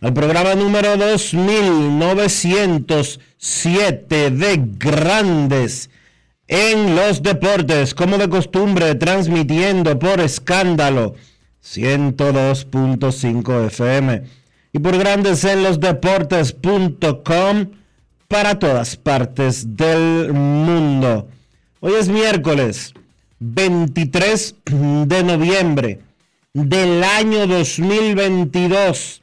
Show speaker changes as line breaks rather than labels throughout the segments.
al programa número 2907 de Grandes en los Deportes, como de costumbre, transmitiendo por escándalo 102.5 FM y por Grandes en los Deportes.com para todas partes del mundo. Hoy es miércoles. 23 de noviembre del año 2022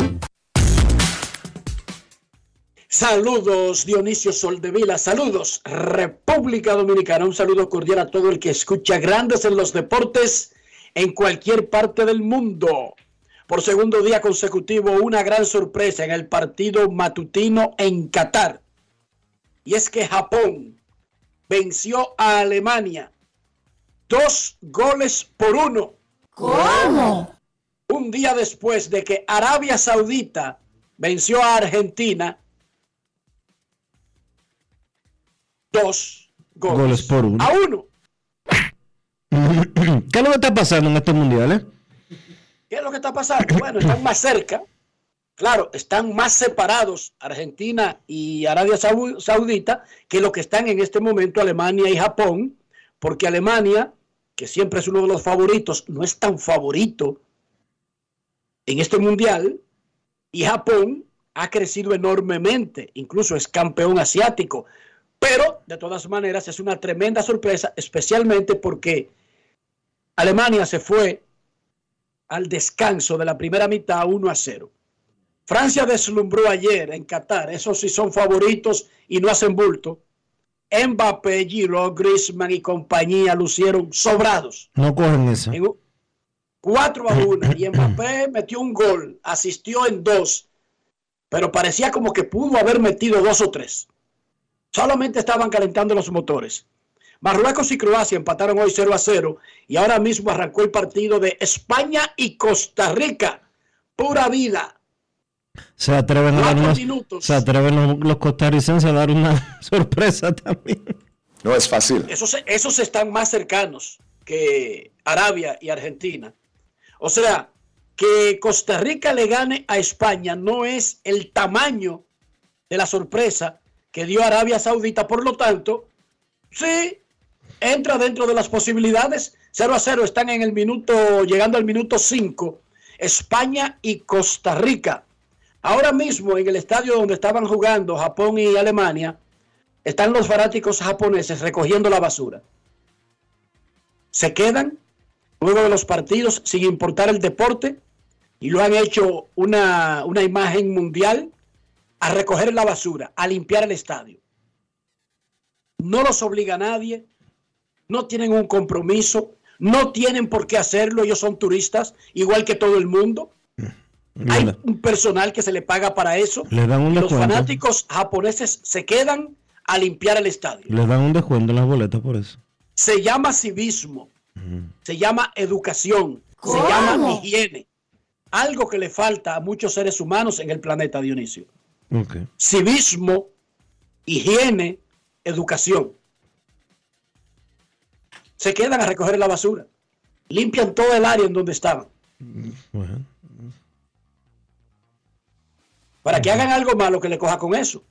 Saludos Dionisio Soldevila, saludos República Dominicana, un saludo cordial a todo el que escucha Grandes en los Deportes en cualquier parte del mundo. Por segundo día consecutivo, una gran sorpresa en el partido matutino en Qatar. Y es que Japón venció a Alemania dos goles por uno.
¿Cómo?
Un día después de que Arabia Saudita venció a Argentina dos goles,
Goles por uno.
a uno.
¿Qué es lo que está pasando en estos mundiales?
¿Qué es lo que está pasando? Bueno, están más cerca. Claro, están más separados Argentina y Arabia Sau- Saudita que lo que están en este momento Alemania y Japón, porque Alemania, que siempre es uno de los favoritos, no es tan favorito en este mundial, y Japón ha crecido enormemente, incluso es campeón asiático. Pero, de todas maneras, es una tremenda sorpresa, especialmente porque Alemania se fue al descanso de la primera mitad 1 a 0. Francia deslumbró ayer en Qatar, esos sí son favoritos y no hacen bulto. Mbappé, Giroud, Griezmann y compañía lucieron sobrados.
No cogen eso.
En un- 4 a 1 y Mbappé metió un gol, asistió en dos, pero parecía como que pudo haber metido dos o tres. Solamente estaban calentando los motores. Marruecos y Croacia empataron hoy 0 a 0 y ahora mismo arrancó el partido de España y Costa Rica. Pura vida.
Se atreven a dar
Cuatro
unos-
minutos.
se atreven los, los costarricenses a dar una sorpresa también.
No es fácil.
Esos, esos están más cercanos que Arabia y Argentina. O sea, que Costa Rica le gane a España no es el tamaño de la sorpresa que dio Arabia Saudita. Por lo tanto, sí, entra dentro de las posibilidades. 0 a 0 están en el minuto, llegando al minuto 5, España y Costa Rica. Ahora mismo en el estadio donde estaban jugando Japón y Alemania, están los fanáticos japoneses recogiendo la basura. Se quedan luego de los partidos sin importar el deporte y lo han hecho una, una imagen mundial a recoger la basura, a limpiar el estadio. No los obliga a nadie, no tienen un compromiso, no tienen por qué hacerlo, ellos son turistas, igual que todo el mundo. Hay un personal que se le paga para eso.
Le dan un
Los
descuento.
fanáticos japoneses se quedan a limpiar el estadio.
Les dan un descuento en las boletas por eso.
Se llama civismo, se llama educación, se llama higiene. Algo que le falta a muchos seres humanos en el planeta, Dionisio. Civismo, higiene, educación. Se quedan a recoger la basura. Limpian todo el área en donde estaban.
Bueno.
Para que hagan algo malo que le coja con eso.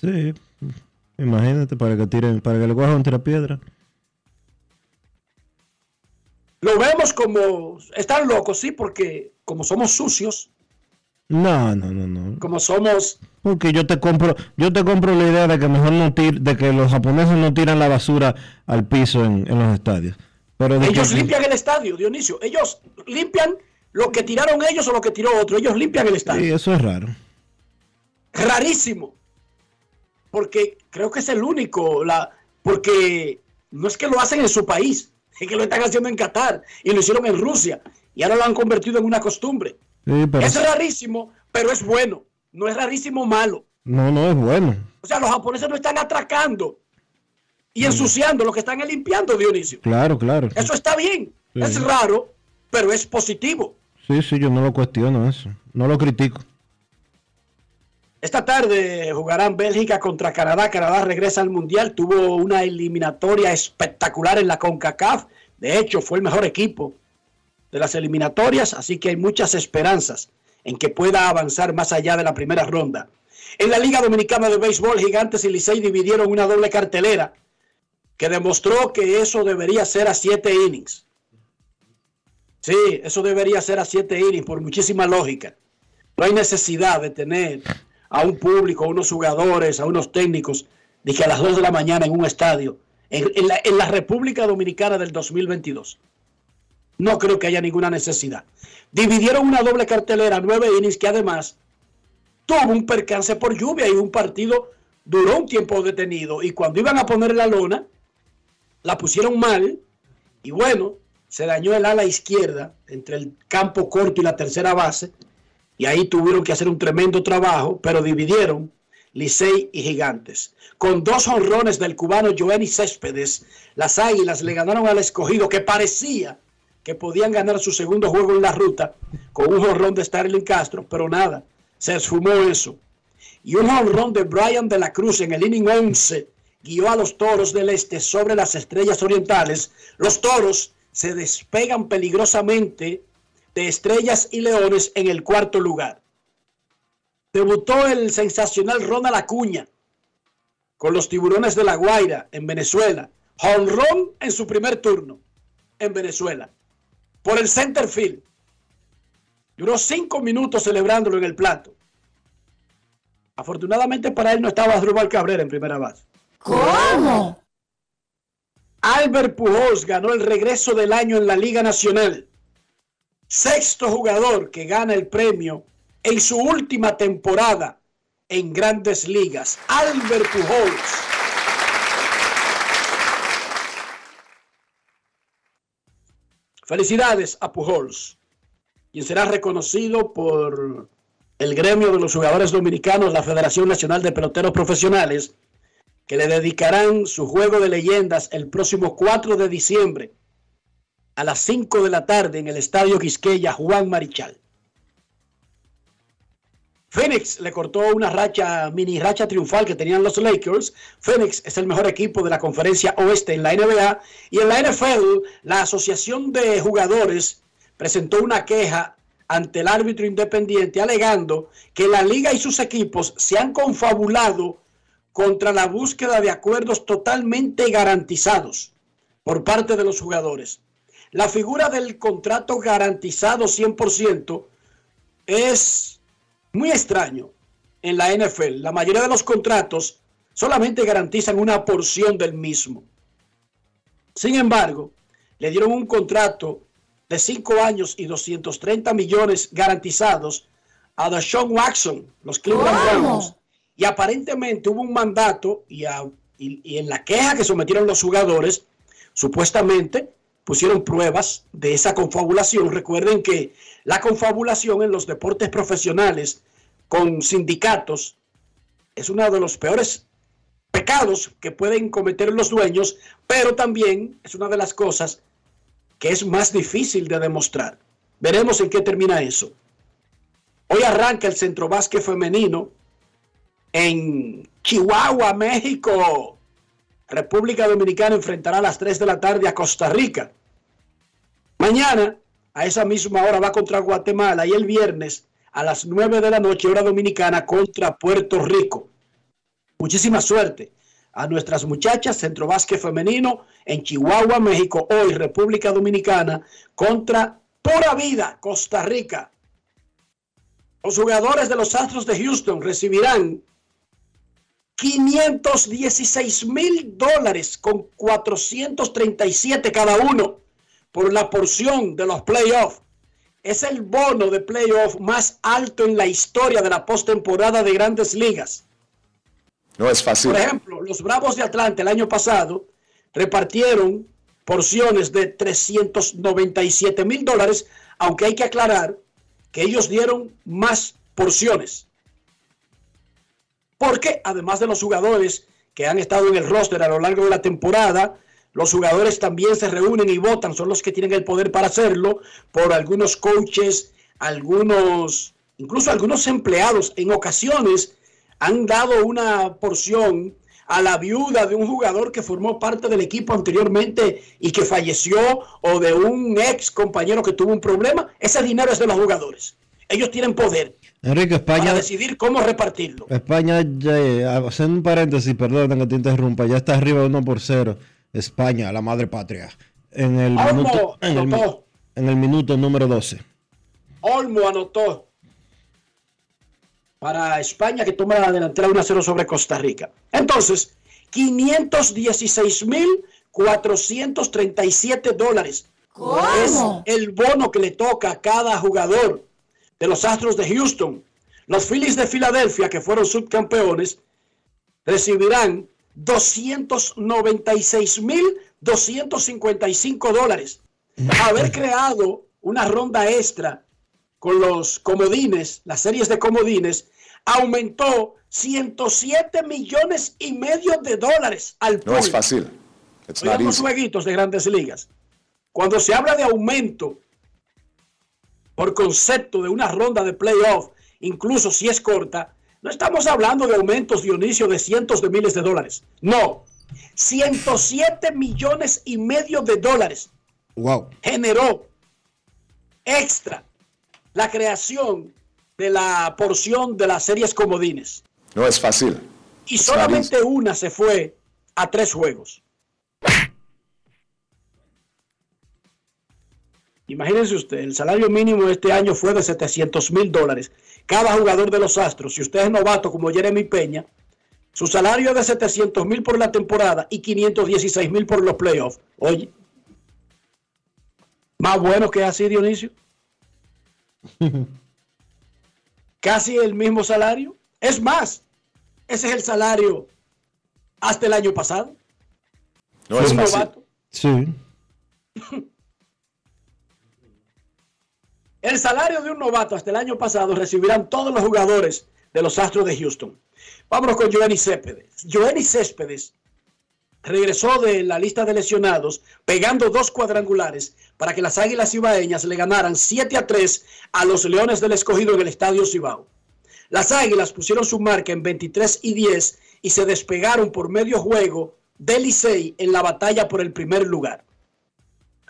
Sí. Imagínate para que tiren, para que le cojan un tirapiedra.
Lo vemos como están locos, sí, porque como somos sucios,
No, no, no, no.
como somos
Porque yo te compro, yo te compro la idea de que mejor no tir, de que los japoneses no tiran la basura al piso en, en los estadios. Pero
ellos
que-
limpian el estadio, Dionisio. Ellos limpian lo que tiraron ellos o lo que tiró otro. Ellos limpian el estadio.
Sí, eso es raro.
rarísimo. Porque creo que es el único, la, porque no es que lo hacen en su país, es que lo están haciendo en Qatar y lo hicieron en Rusia y ahora lo han convertido en una costumbre.
Sí, pero
Es rarísimo, pero es bueno. No es rarísimo malo.
no, no es bueno.
O sea, los japoneses no están atracando y ensuciando, lo que están es limpiando, Dionisio.
Claro, claro.
Eso está bien.
Sí.
Es raro, pero es positivo.
Sí, sí, yo no lo cuestiono eso. No lo critico.
Esta tarde jugarán Bélgica contra Canadá. Canadá regresa al Mundial. Tuvo una eliminatoria espectacular en la CONCACAF. De hecho, fue el mejor equipo de las eliminatorias, así que hay muchas esperanzas en que pueda avanzar más allá de la primera ronda. En la Liga Dominicana de Béisbol, Gigantes y Licey dividieron una doble cartelera que demostró que eso debería ser a siete innings. Sí, eso debería ser a siete innings por muchísima lógica. No hay necesidad de tener a un público, a unos jugadores, a unos técnicos, de que a las 2 de la mañana en un estadio, en, la, en la República Dominicana del 2022. No creo que haya ninguna necesidad. Dividieron una doble cartelera, nueve innings, que además tuvo un percance por lluvia y un partido duró un tiempo detenido. Y cuando iban a poner la lona, la pusieron mal y bueno, se dañó el ala izquierda entre el campo corto y la tercera base. Y ahí tuvieron que hacer un tremendo trabajo, pero dividieron Licey y Gigantes. Con dos honrones del cubano Joenny Céspedes, las Águilas le ganaron al escogido que parecía que podían ganar su segundo juego en la ruta con un honrón de Starling Castro, pero nada, se esfumó eso. Y un honrón de Brian de la Cruz en el inning 11 guió a los toros del este sobre las estrellas orientales. Los toros se despegan peligrosamente de estrellas y leones en el cuarto lugar. Debutó el sensacional Ronald Acuña con los tiburones de La Guaira en Venezuela. Honrón en su primer turno en Venezuela. Por el center field. Duró cinco minutos celebrándolo en el plato. Afortunadamente para él no estaba Asdrúbal Cabrera en primera base.
¿Cómo?
Albert Pujols ganó el regreso del año en la Liga Nacional. Sexto jugador que gana el premio en su última temporada en grandes ligas. Albert Pujols. Felicidades a Pujols, quien será reconocido por el gremio de los jugadores dominicanos, la Federación Nacional de Peloteros Profesionales, que le dedicarán su juego de leyendas el próximo 4 de diciembre a las 5 de la tarde en el Estadio Quisqueya Juan Marichal. Phoenix le cortó una racha, mini racha triunfal que tenían los Lakers. Phoenix es el mejor equipo de la conferencia oeste en la NBA. Y en la NFL, la Asociación de Jugadores presentó una queja ante el árbitro independiente alegando que la liga y sus equipos se han confabulado contra la búsqueda de acuerdos totalmente garantizados por parte de los jugadores. La figura del contrato garantizado 100% es muy extraño en la NFL. La mayoría de los contratos solamente garantizan una porción del mismo. Sin embargo, le dieron un contrato de 5 años y 230 millones garantizados a Deshaun Watson, los Cleveland Browns. Y aparentemente hubo un mandato y, y en la queja que sometieron los jugadores, supuestamente pusieron pruebas de esa confabulación. Recuerden que la confabulación en los deportes profesionales con sindicatos es uno de los peores pecados que pueden cometer los dueños, pero también es una de las cosas que es más difícil de demostrar. Veremos en qué termina eso. Hoy arranca el centro básquet femenino en Chihuahua, México. República Dominicana enfrentará a las 3 de la tarde a Costa Rica. Mañana, a esa misma hora, va contra Guatemala y el viernes a las 9 de la noche, hora dominicana, contra Puerto Rico. Muchísima suerte a nuestras muchachas, Centro Básquet Femenino en Chihuahua, México, hoy República Dominicana, contra Pura Vida, Costa Rica. Los jugadores de los Astros de Houston recibirán 516 mil dólares con 437 cada uno por la porción de los playoffs es el bono de playoff más alto en la historia de la postemporada de grandes ligas.
No es fácil.
Por ejemplo, los Bravos de Atlanta el año pasado repartieron porciones de 397 mil dólares, aunque hay que aclarar que ellos dieron más porciones. Porque además de los jugadores que han estado en el roster a lo largo de la temporada, los jugadores también se reúnen y votan, son los que tienen el poder para hacerlo, por algunos coaches, algunos, incluso algunos empleados. En ocasiones han dado una porción a la viuda de un jugador que formó parte del equipo anteriormente y que falleció o de un ex compañero que tuvo un problema. Ese dinero es de los jugadores. Ellos tienen poder.
Enrique, España.
Para decidir cómo repartirlo.
España, ya, haciendo un paréntesis, perdón que te interrumpa, ya está arriba 1 por 0 España, la madre patria. En el, minuto, en el, minuto número 12.
Olmo anotó para España que toma la delantera 1-0 sobre Costa Rica. Entonces, 516.437 dólares. Es el bono que le toca a cada jugador de los Astros de Houston. Los Phillies de Filadelfia, que fueron subcampeones, recibirán 296.255 dólares. Haber creado una ronda extra con los comodines, las series de comodines, aumentó 107 millones y medio de dólares al
pool. No es fácil.
los jueguitos de grandes ligas. Cuando se habla de aumento por concepto de una ronda de playoff, incluso si es corta, no estamos hablando de aumentos, Dionisio, de cientos de miles de dólares. No. 107 millones y medio de dólares.
Wow.
Generó extra la creación de la porción de las series comodines.
No es fácil.
Y solamente una se fue a tres juegos. Imagínense usted, el salario mínimo de este año fue de 700 mil dólares cada jugador de los Astros, si usted es novato como Jeremy Peña, su salario es de 700 mil por la temporada y 516 mil por los playoffs. Oye, más bueno que así, Dionisio. Casi el mismo salario. Es más, ese es el salario hasta el año pasado.
No es novato.
Sí.
El salario de un novato hasta el año pasado recibirán todos los jugadores de los Astros de Houston. Vámonos con Joenny Céspedes. Joenny Céspedes regresó de la lista de lesionados pegando dos cuadrangulares para que las Águilas Cibaeñas le ganaran 7 a 3 a los Leones del Escogido en el Estadio Cibao. Las Águilas pusieron su marca en 23 y 10 y se despegaron por medio juego del Licey en la batalla por el primer lugar.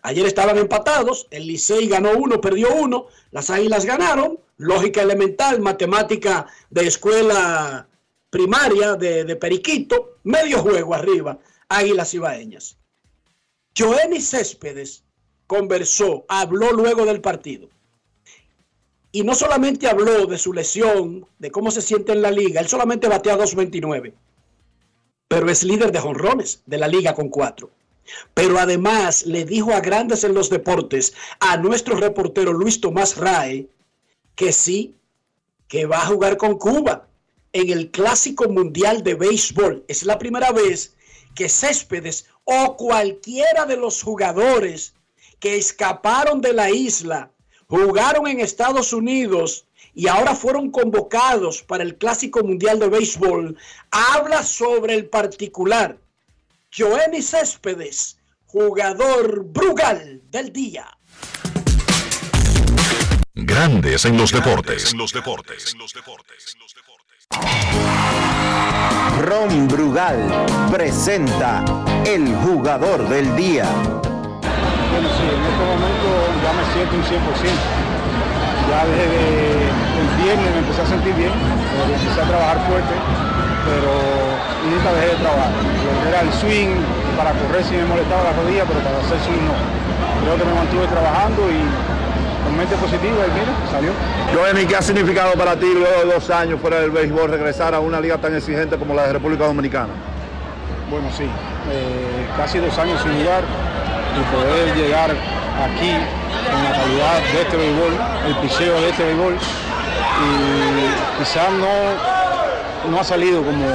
Ayer estaban empatados, el Licey ganó uno, perdió uno, las Águilas ganaron, lógica elemental, matemática de escuela primaria de, Periquito, medio juego arriba, Águilas Ibaeñas. Joenny Céspedes conversó, habló luego del partido. Y no solamente habló de su lesión, de cómo se siente en la liga, él solamente batea 2.29. pero es líder de jonrones de la liga con cuatro. Pero además le dijo a Grandes en los Deportes, a nuestro reportero Luis Tomás Rae, que sí, que va a jugar con Cuba en el Clásico Mundial de Béisbol. Es la primera vez que Céspedes o cualquiera de los jugadores que escaparon de la isla, jugaron en Estados Unidos y ahora fueron convocados para el Clásico Mundial de Béisbol, habla sobre el particular. Joenny Céspedes, jugador Brugal del día.
Grandes en los deportes. En los deportes.
Ron Brugal presenta el jugador del día.
Bueno, sí, en este momento ya me siento un 100% ya desde el viernes me empecé a sentir bien, empecé a trabajar fuerte, pero nunca dejé de trabajar. Era el swing, para correr si me molestaba la rodilla, pero para hacer swing no. Creo que me mantuve trabajando y con mente positiva y mira, salió.
Johnny, ¿qué ha significado para ti luego de dos años fuera del béisbol regresar a una liga tan exigente como la de República Dominicana?
Bueno, sí, eh, casi dos años sin jugar y poder llegar aquí en la calidad de este béisbol, el piseo de este béisbol. Y quizás no, no ha salido como,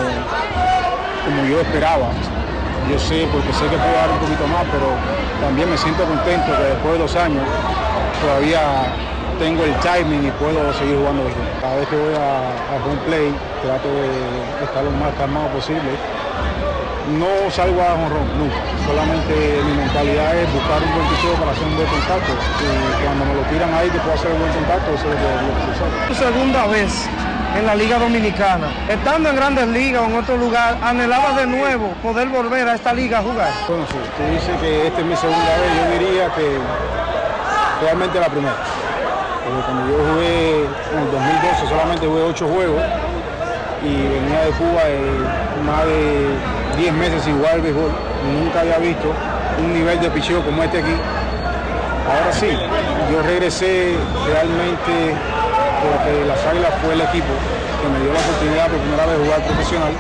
como yo esperaba. Yo sé, porque sé que puedo dar un poquito más, pero también me siento contento que después de dos años todavía tengo el timing y puedo seguir jugando Cada vez que voy a, a play trato de estar lo más calmado posible no salgo a honrón, nunca. Solamente mi mentalidad es buscar un buen picheo para hacer un buen contacto. Y cuando me lo tiran ahí que puedo hacer un buen contacto, eso es lo que sucede.
Segunda vez en la Liga Dominicana. Estando en grandes ligas o en otro lugar, anhelaba de nuevo poder volver a esta liga a jugar.
Bueno, sí, usted dice que esta es mi segunda vez, yo diría que realmente la primera. Porque cuando yo jugué en el 2012 solamente jugué ocho juegos y venía de Cuba más de 10 meses igual béisbol, nunca había visto un nivel de picheo como este aquí. Ahora sí, yo regresé realmente porque las Águilas fue el equipo que me dio la oportunidad por primera vez de jugar profesional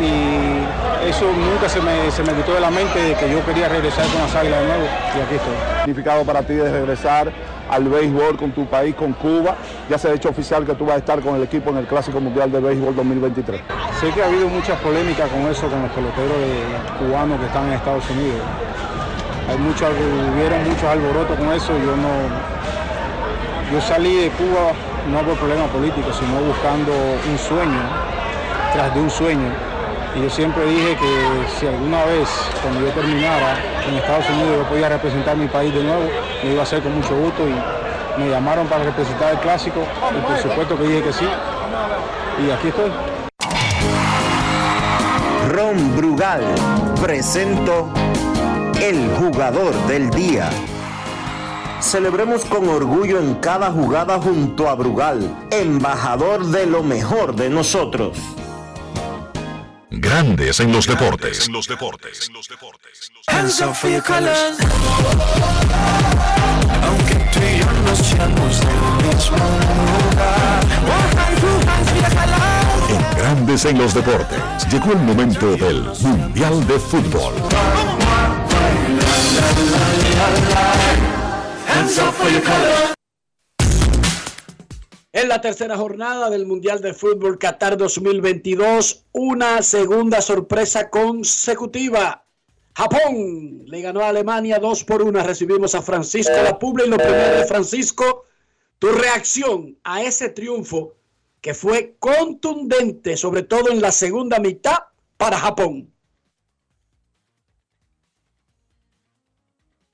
y eso nunca se me, se me quitó de la mente de que yo quería regresar con las Águilas de nuevo y aquí estoy.
significado para ti de regresar al béisbol con tu país, con Cuba? Ya se ha hecho oficial que tú vas a estar con el equipo en el Clásico Mundial de Béisbol 2023.
Sé que ha habido muchas polémicas con eso, con los peloteros cubanos que están en Estados Unidos. Hay mucho, hubieron muchos alborotos con eso. Yo no, yo salí de Cuba no por problemas políticos, sino buscando un sueño, tras de un sueño. Y yo siempre dije que si alguna vez, cuando yo terminara en Estados Unidos, yo podía representar mi país de nuevo, lo iba a hacer con mucho gusto y me llamaron para representar el clásico y por supuesto que dije que sí. Y aquí estoy.
Ron Brugal presento el jugador del día. Celebremos con orgullo en cada jugada junto a Brugal, embajador de lo mejor de nosotros.
Grandes en los deportes. En los deportes.
Hands up for your colors. Aunque tú y yo no seamos del mismo lugar.
En Grandes en los deportes. Llegó el momento del Mundial de Fútbol.
En la tercera jornada del Mundial de Fútbol Qatar 2022, una segunda sorpresa consecutiva. Japón le ganó a Alemania 2 por 1. Recibimos a Francisco Lapuble y lo primero de Francisco, tu reacción a ese triunfo que fue contundente, sobre todo en la segunda mitad para Japón.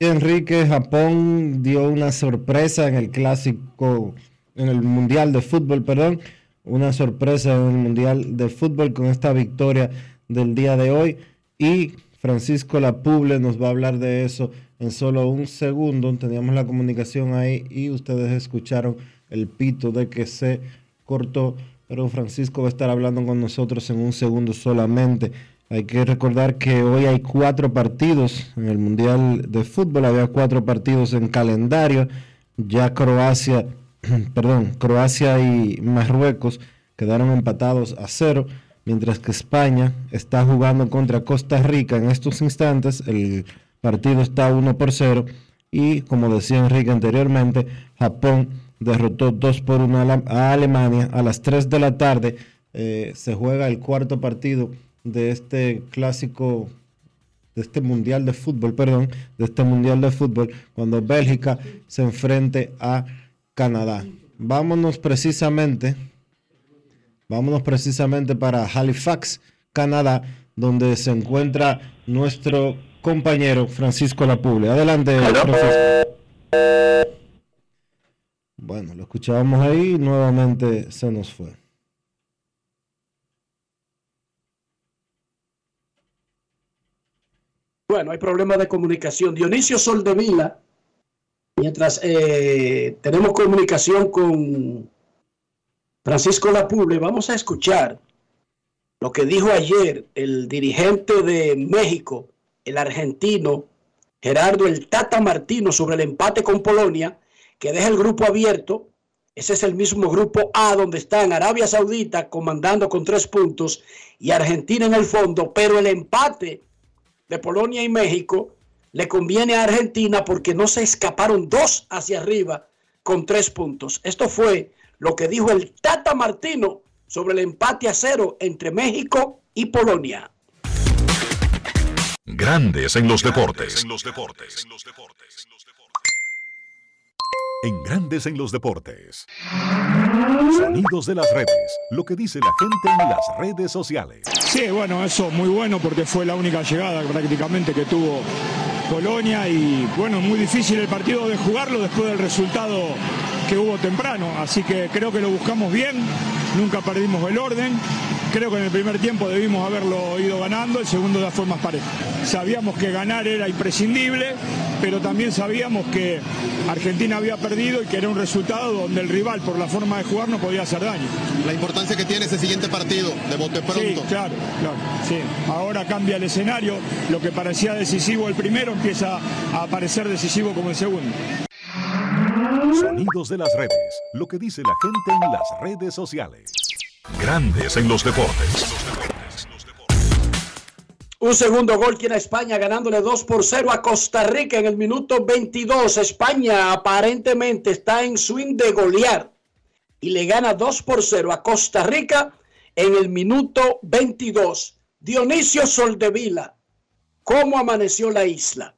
Enrique, Japón dio una sorpresa en el clásico en el Mundial de Fútbol, perdón, una sorpresa en el Mundial de Fútbol con esta victoria del día de hoy. Y Francisco Lapuble nos va a hablar de eso en solo un segundo. Teníamos la comunicación ahí y ustedes escucharon el pito de que se cortó, pero Francisco va a estar hablando con nosotros en un segundo solamente. Hay que recordar que hoy hay cuatro partidos en el Mundial de Fútbol, había cuatro partidos en calendario. Ya Croacia perdón, Croacia y Marruecos quedaron empatados a cero. mientras que España está jugando contra Costa Rica en estos instantes. El partido está 1 por 0 y como decía Enrique anteriormente, Japón derrotó 2 por 1 a, Alemania. A las 3 de la tarde eh, se juega el cuarto partido de este clásico, de este mundial de fútbol, perdón, de este mundial de fútbol, cuando Bélgica se enfrente a Canadá. Vámonos precisamente, vámonos precisamente para Halifax, Canadá, donde se encuentra nuestro compañero Francisco Lapuble. Adelante, Francisco. Bueno, lo escuchábamos ahí, nuevamente se nos fue.
Bueno, hay problemas de comunicación. Dionisio Soldevila, mientras eh, tenemos comunicación con Francisco Lapuble, vamos a escuchar lo que dijo ayer el dirigente de México, el argentino Gerardo el Tata Martino sobre el empate con Polonia, que deja el grupo abierto. Ese es el mismo grupo A donde están Arabia Saudita comandando con tres puntos y Argentina en el fondo, pero el empate de Polonia y México le conviene a Argentina porque no se escaparon dos hacia arriba con tres puntos. Esto fue lo que dijo el Tata Martino sobre el empate a cero entre México y Polonia.
Grandes en los deportes. En los deportes. En Grandes en los deportes. Sonidos de las redes. Lo que dice la gente en las redes sociales.
Sí, bueno, eso muy bueno porque fue la única llegada prácticamente que tuvo Polonia y bueno, muy difícil el partido de jugarlo después del resultado que hubo temprano. Así que creo que lo buscamos bien, nunca perdimos el orden. Creo que en el primer tiempo debimos haberlo ido ganando, el segundo de las formas parejas. Sabíamos que ganar era imprescindible, pero también sabíamos que Argentina había perdido y que era un resultado donde el rival, por la forma de jugar, no podía hacer daño.
La importancia que tiene ese siguiente partido, de bote pronto.
Sí, claro, claro. Sí. Ahora cambia el escenario, lo que parecía decisivo el primero empieza a parecer decisivo como el segundo.
Sonidos de las redes, lo que dice la gente en las redes sociales. Grandes en los deportes.
Un segundo gol tiene España ganándole 2 por 0 a Costa Rica en el minuto 22. España aparentemente está en swing de golear y le gana 2 por 0 a Costa Rica en el minuto 22. Dionisio Soldevila, ¿cómo amaneció la isla?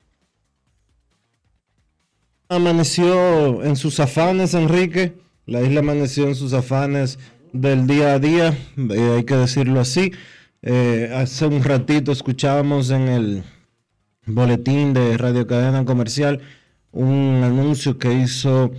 Amaneció en sus afanes, Enrique. La isla amaneció en sus afanes del día a día, eh, hay que decirlo así. Eh, hace un ratito escuchábamos en el boletín de Radio Cadena Comercial un anuncio que hizo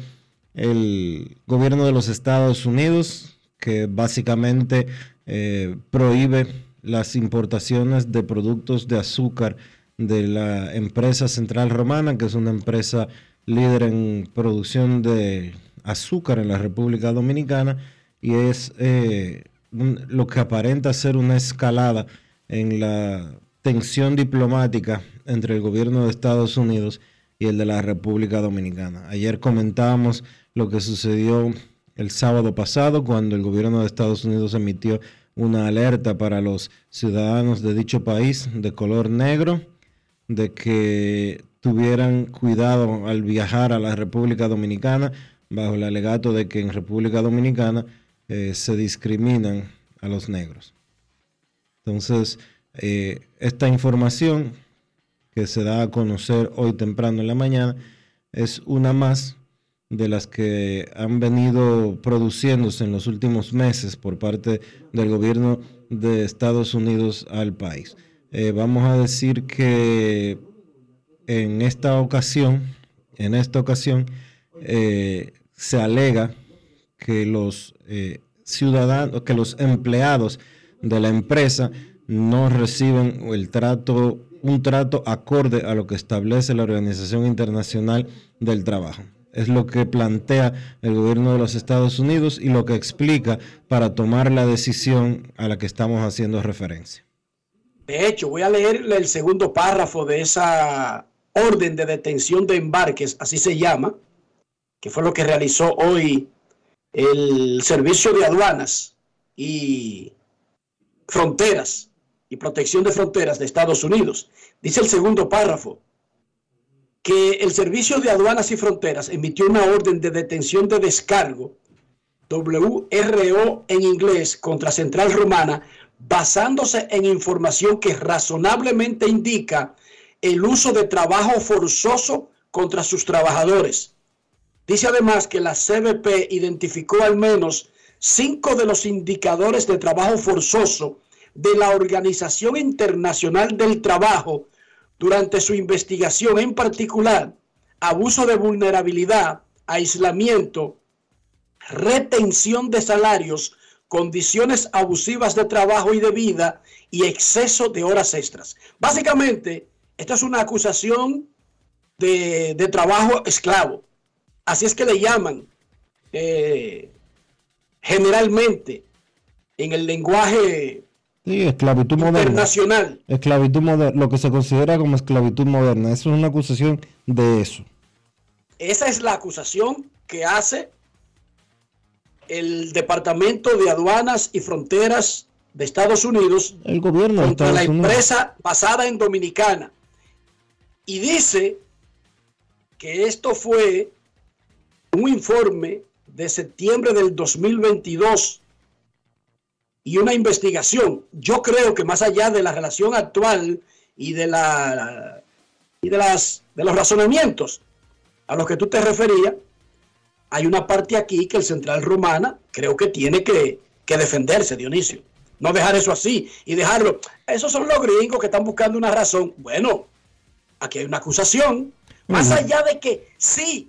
el gobierno de los Estados Unidos que básicamente eh, prohíbe las importaciones de productos de azúcar de la empresa Central Romana, que es una empresa líder en producción de azúcar en la República Dominicana y es eh, lo que aparenta ser una escalada en la tensión diplomática entre el gobierno de Estados Unidos y el de la República Dominicana. Ayer comentábamos lo que sucedió el sábado pasado cuando el gobierno de Estados Unidos emitió una alerta para los ciudadanos de dicho país de color negro de que tuvieran cuidado al viajar a la República Dominicana bajo el alegato de que en República Dominicana eh, se discriminan a los negros. Entonces, eh, esta información que se da a conocer hoy temprano en la mañana es una más de las que han venido produciéndose en los últimos meses por parte del gobierno de Estados Unidos al país. Eh, vamos a decir que en esta ocasión, en esta ocasión, se alega que los eh, ciudadanos, que los empleados de la empresa no reciben el trato, un trato acorde a lo que establece la Organización Internacional del Trabajo. Es lo que plantea el gobierno de los Estados Unidos y lo que explica para tomar la decisión a la que estamos haciendo referencia.
De hecho, voy a leer el segundo párrafo de esa orden de detención de embarques, así se llama, que fue lo que realizó hoy el servicio de aduanas y Fronteras y Protección de Fronteras de Estados Unidos. Dice el segundo párrafo que el Servicio de Aduanas y Fronteras emitió una orden de detención de descargo, WRO en inglés, contra Central Romana, basándose en información que razonablemente indica el uso de trabajo forzoso contra sus trabajadores. Dice además que la CBP identificó al menos cinco de los indicadores de trabajo forzoso de la Organización Internacional del Trabajo durante su investigación, en particular abuso de vulnerabilidad, aislamiento, retención de salarios, condiciones abusivas de trabajo y de vida y exceso de horas extras. Básicamente, esta es una acusación de, trabajo esclavo. Así es que le llaman eh, generalmente en el lenguaje
Sí, esclavitud
internacional.
Esclavitud moderna, lo que se considera como esclavitud moderna. Eso es una acusación de eso.
Esa es la acusación que hace el Departamento de Aduanas y Fronteras de Estados Unidos
el gobierno
contra la empresa basada en Dominicana. Y dice que esto fue un informe de septiembre del 2022 y una investigación. Yo creo que más allá de la relación actual y de la y de las de los razonamientos a los que tú te referías, hay una parte aquí que el Central Romana creo que tiene que, que defenderse, Dionisio. No dejar eso así y dejarlo. Esos son los gringos que están buscando una razón. Bueno, aquí hay una acusación. Más allá de que sí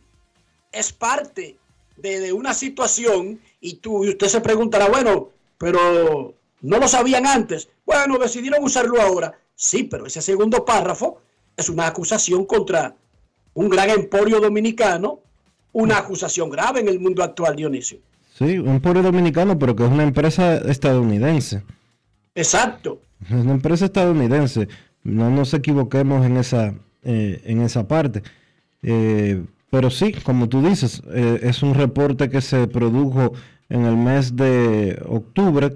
es parte de, de, una situación y tú y usted se preguntará, bueno, pero no lo sabían antes. Bueno, decidieron usarlo ahora. Sí, pero ese segundo párrafo es una acusación contra un gran emporio dominicano, una acusación grave en el mundo actual, Dionisio.
Sí, un emporio dominicano, pero que es una empresa estadounidense.
Exacto.
Es una empresa estadounidense. No nos equivoquemos en esa, eh, en esa parte. Eh, pero sí, como tú dices, eh, es un reporte que se produjo en el mes de octubre,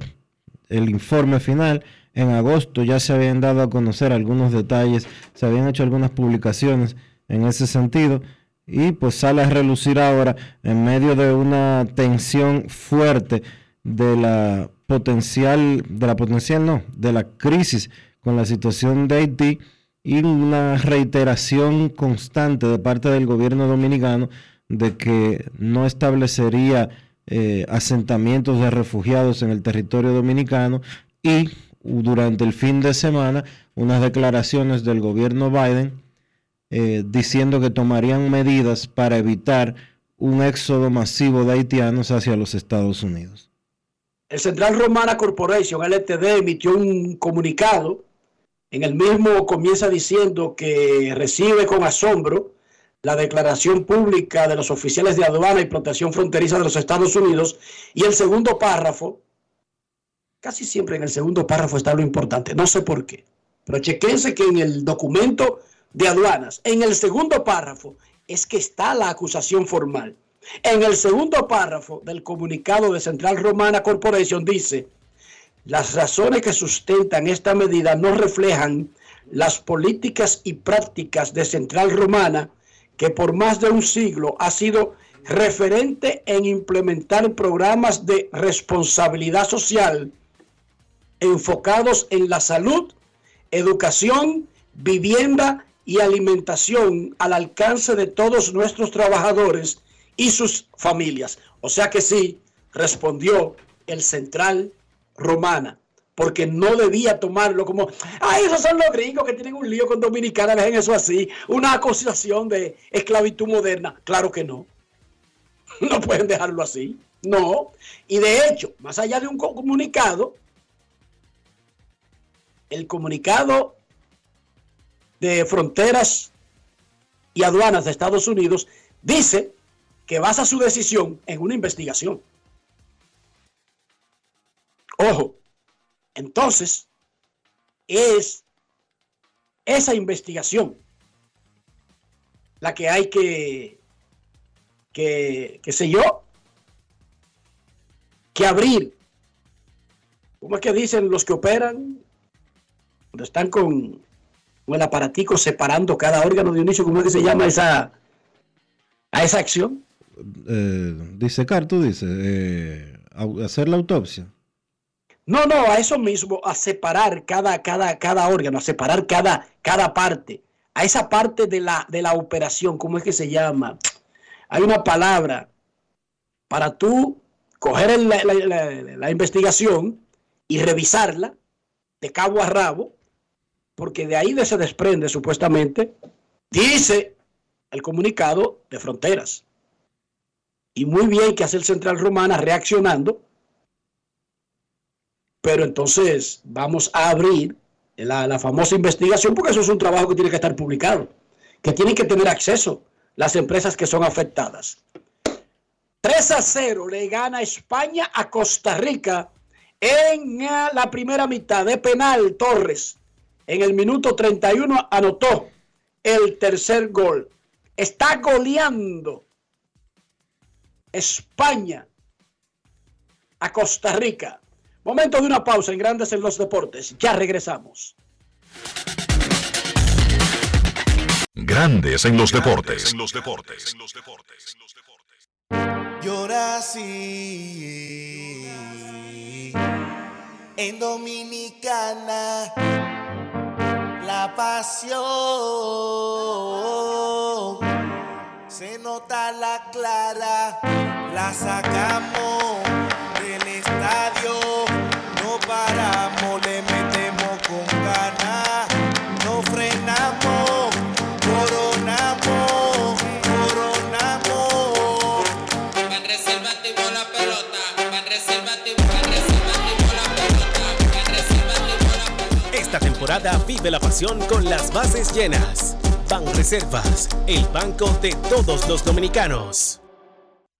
el informe final. En agosto ya se habían dado a conocer algunos detalles, se habían hecho algunas publicaciones en ese sentido y pues sale a relucir ahora en medio de una tensión fuerte de la potencial, de la potencial no, de la crisis con la situación de Haití y una reiteración constante de parte del gobierno dominicano de que no establecería eh, asentamientos de refugiados en el territorio dominicano y durante el fin de semana unas declaraciones del gobierno Biden eh, diciendo que tomarían medidas para evitar un éxodo masivo de haitianos hacia los Estados Unidos.
El Central Romana Corporation, LTD, emitió un comunicado. En el mismo comienza diciendo que recibe con asombro la declaración pública de los oficiales de aduana y protección fronteriza de los Estados Unidos. Y el segundo párrafo, casi siempre en el segundo párrafo está lo importante, no sé por qué, pero chequense que en el documento de aduanas, en el segundo párrafo, es que está la acusación formal. En el segundo párrafo del comunicado de Central Romana Corporation dice, las razones que sustentan esta medida no reflejan las políticas y prácticas de Central Romana que por más de un siglo ha sido referente en implementar programas de responsabilidad social enfocados en la salud, educación, vivienda y alimentación al alcance de todos nuestros trabajadores y sus familias. O sea que sí, respondió el Central Romana porque no debía tomarlo como, ay, esos son los gringos que tienen un lío con Dominicana, dejen eso así, una acusación de esclavitud moderna. Claro que no. No pueden dejarlo así. No. Y de hecho, más allá de un comunicado, el comunicado de fronteras y aduanas de Estados Unidos dice que basa su decisión en una investigación. Ojo, entonces, es esa investigación la que hay que, que, que sé yo, que abrir ¿cómo es que dicen los que operan? Cuando están con, con el aparatico separando cada órgano de inicio, ¿cómo es que se llama esa, a esa acción?
Eh, disecar, tú dices, eh, hacer la autopsia.
No, no, a eso mismo, a separar cada, cada, cada órgano, a separar cada, cada parte, a esa parte de la, de la operación, ¿cómo es que se llama? Hay una palabra para tú coger la, la- investigación y revisarla de cabo a rabo, porque de ahí se desprende supuestamente, dice el comunicado de fronteras. Y muy bien que hace el Central Romana reaccionando pero entonces vamos a abrir la, famosa investigación, porque eso es un trabajo que tiene que estar publicado, que tienen que tener acceso las empresas que son afectadas. 3 a 0 le gana España a Costa Rica en eh, la primera mitad de penal. Torres en el minuto 31 anotó el tercer gol. Está goleando España a Costa Rica. Momento de una pausa en Grandes en los Deportes. Ya regresamos.
Grandes en los deportes.
Yo nací en Dominicana. La pasión se nota la clara. La sacamos del estadio. Paramos, le metemos con ganas. No frenamos, coronamos, coronamos.
Van reservativo la pelota, van reservativo, van reservativo la pelota, van reservativo la pelota.
Esta temporada vive la pasión con las bases llenas. Ban Reservas, el banco de todos los dominicanos.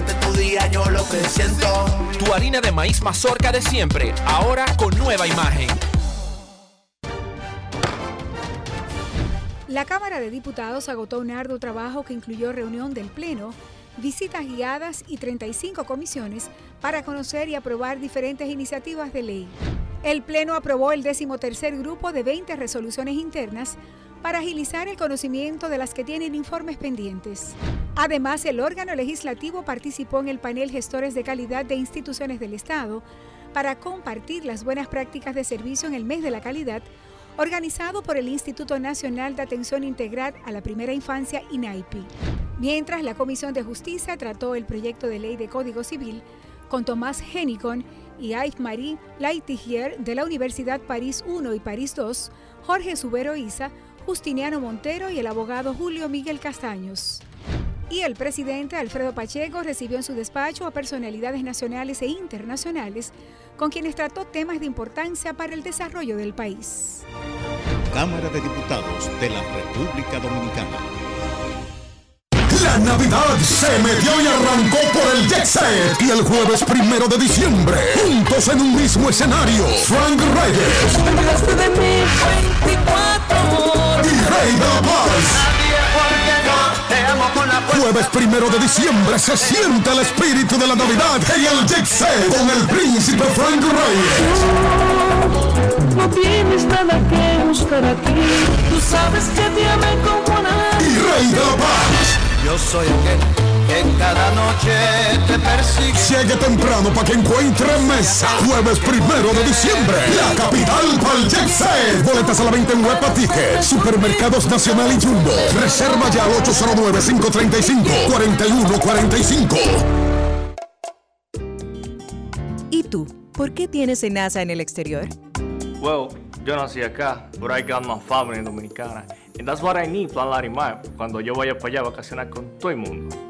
Este es tu día, yo lo que siento.
Tu harina de maíz mazorca de siempre, ahora con nueva imagen.
La Cámara de Diputados agotó un arduo trabajo que incluyó reunión del Pleno, visitas guiadas y 35 comisiones para conocer y aprobar diferentes iniciativas de ley. El Pleno aprobó el decimotercer grupo de 20 resoluciones internas para agilizar el conocimiento de las que tienen informes pendientes. Además, el órgano legislativo participó en el panel Gestores de Calidad de Instituciones del Estado para compartir las buenas prácticas de servicio en el mes de la calidad organizado por el Instituto Nacional de Atención Integral a la Primera Infancia, INAIPI. Mientras la Comisión de Justicia trató el proyecto de ley de Código Civil con Tomás Henicon y Yves-Marie Laitigier de la Universidad París I y París II, Jorge Subero Isa, Justiniano Montero y el abogado Julio Miguel Castaños. Y el presidente Alfredo Pacheco recibió en su despacho a personalidades nacionales e internacionales con quienes trató temas de importancia para el desarrollo del país.
Cámara de Diputados de la República Dominicana.
La Navidad se metió y arrancó por el Jet Set. Y el jueves primero de diciembre, juntos en un mismo escenario, Frank Reyes y Rey de la Paz. Jueves jueves primero de diciembre se siente el espíritu de la Navidad en el Set con el príncipe Frank Reyes.
No tienes nada que buscar aquí. Tú sabes que te amé como nadie.
Y Rey de la Paz.
Yo soy aquel que cada noche te persigue.
Llegue temprano para que encuentre mesa. Jueves primero de diciembre. La capital para el Jet Set. Boletas a la venta en Huepa Ticket. Supermercados Nacional y Jumbo. Reserva ya al 809-535-4145.
¿Y tú? ¿Por qué tienes enaza en el exterior?
Well, yo nací acá, but I got my family dominicana. And that's what I need, Plan Larimar, cuando yo vaya para allá a vacacionar con todo el mundo.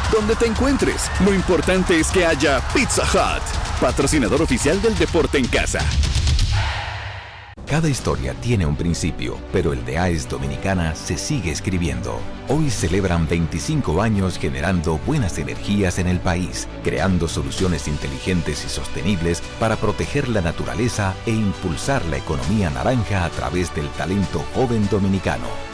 Donde te encuentres, lo importante es que haya Pizza Hut, patrocinador oficial del deporte en casa.
Cada historia tiene un principio, pero el de AES Dominicana se sigue escribiendo. Hoy celebran 25 años generando buenas energías en el país, creando soluciones inteligentes y sostenibles para proteger la naturaleza e impulsar la economía naranja a través del talento joven dominicano.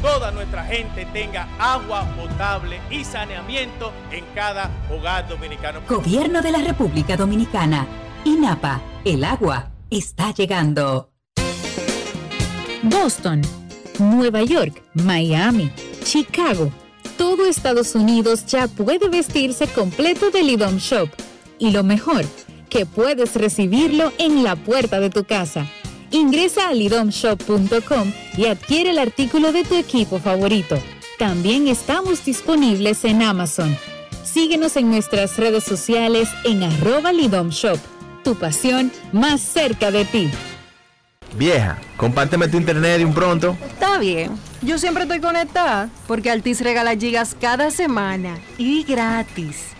toda nuestra gente tenga agua potable y saneamiento en cada hogar dominicano.
Gobierno de la República Dominicana. INAPA. El agua está llegando.
Boston, Nueva York, Miami, Chicago. Todo Estados Unidos ya puede vestirse completo del IDOM Shop. Y lo mejor, que puedes recibirlo en la puerta de tu casa. Ingresa a lidomshop.com y adquiere el artículo de tu equipo favorito. También estamos disponibles en Amazon. Síguenos en nuestras redes sociales en arroba lidomshop. Tu pasión más cerca de ti.
Vieja, compárteme tu internet de un pronto.
Está bien. Yo siempre estoy conectada porque Altis regala gigas cada semana y gratis.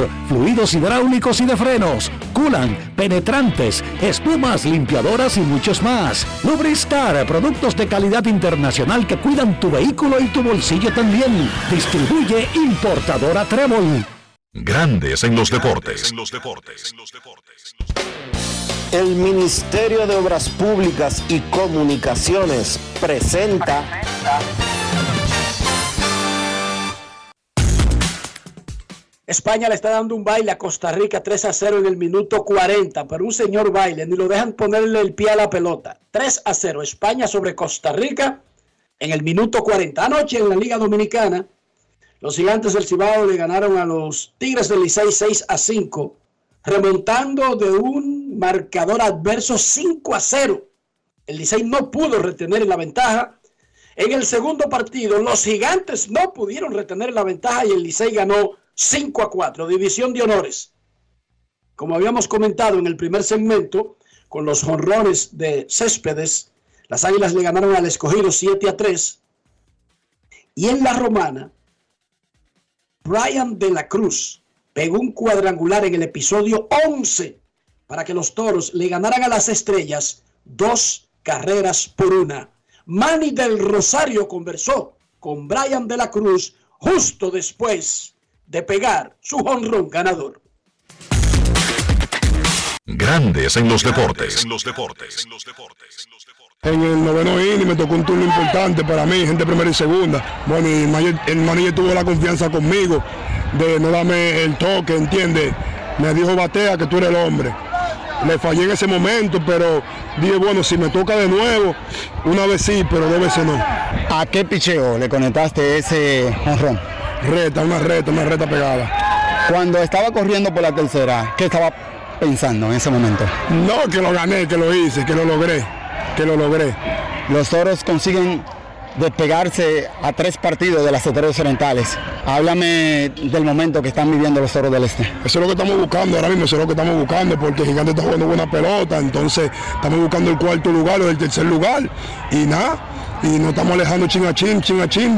fluidos hidráulicos y de frenos, culan, penetrantes, espumas, limpiadoras y muchos más. Lubristar, productos de calidad internacional que cuidan tu vehículo y tu bolsillo también. Distribuye importadora Trébol.
Grandes en los deportes.
El Ministerio de Obras Públicas y Comunicaciones presenta
España le está dando un baile a Costa Rica 3 a 0 en el minuto 40, pero un señor baile, ni lo dejan ponerle el pie a la pelota. 3 a 0, España sobre Costa Rica en el minuto 40. Anoche en la Liga Dominicana, los gigantes del Cibao le ganaron a los Tigres del Licey 6 a 5, remontando de un marcador adverso 5 a 0. El Licey no pudo retener la ventaja. En el segundo partido, los gigantes no pudieron retener la ventaja y el Licey ganó 5 a 4, división de honores. Como habíamos comentado en el primer segmento, con los jonrones de Céspedes, las Águilas le ganaron al escogido 7 a 3. Y en la romana, Brian de la Cruz pegó un cuadrangular en el episodio 11 para que los toros le ganaran a las estrellas dos carreras por una. Manny del Rosario conversó con Brian de la Cruz justo después de pegar su honrón ganador.
Grandes en los deportes.
En el noveno inning me tocó un turno importante para mí, gente primera y segunda. Bueno, y el manager tuvo la confianza conmigo de no darme el toque, ¿entiendes? Me dijo, batea que tú eres el hombre. Le fallé en ese momento, pero dije, bueno, si me toca de nuevo, una vez sí, pero dos veces no.
¿A qué picheo le conectaste ese honrón?
Reta, una reta, una reta pegada.
Cuando estaba corriendo por la tercera, ¿qué estaba pensando en ese momento?
No, que lo gané, que lo hice, que lo logré, que lo logré.
Los toros consiguen despegarse a tres partidos de las estrellas orientales. Háblame del momento que están viviendo los toros del este.
Eso es lo que estamos buscando ahora mismo, eso es lo que estamos buscando, porque gigante está jugando buena pelota, entonces estamos buscando el cuarto lugar o el tercer lugar. Y nada, y nos estamos alejando chin a chin, chin a chin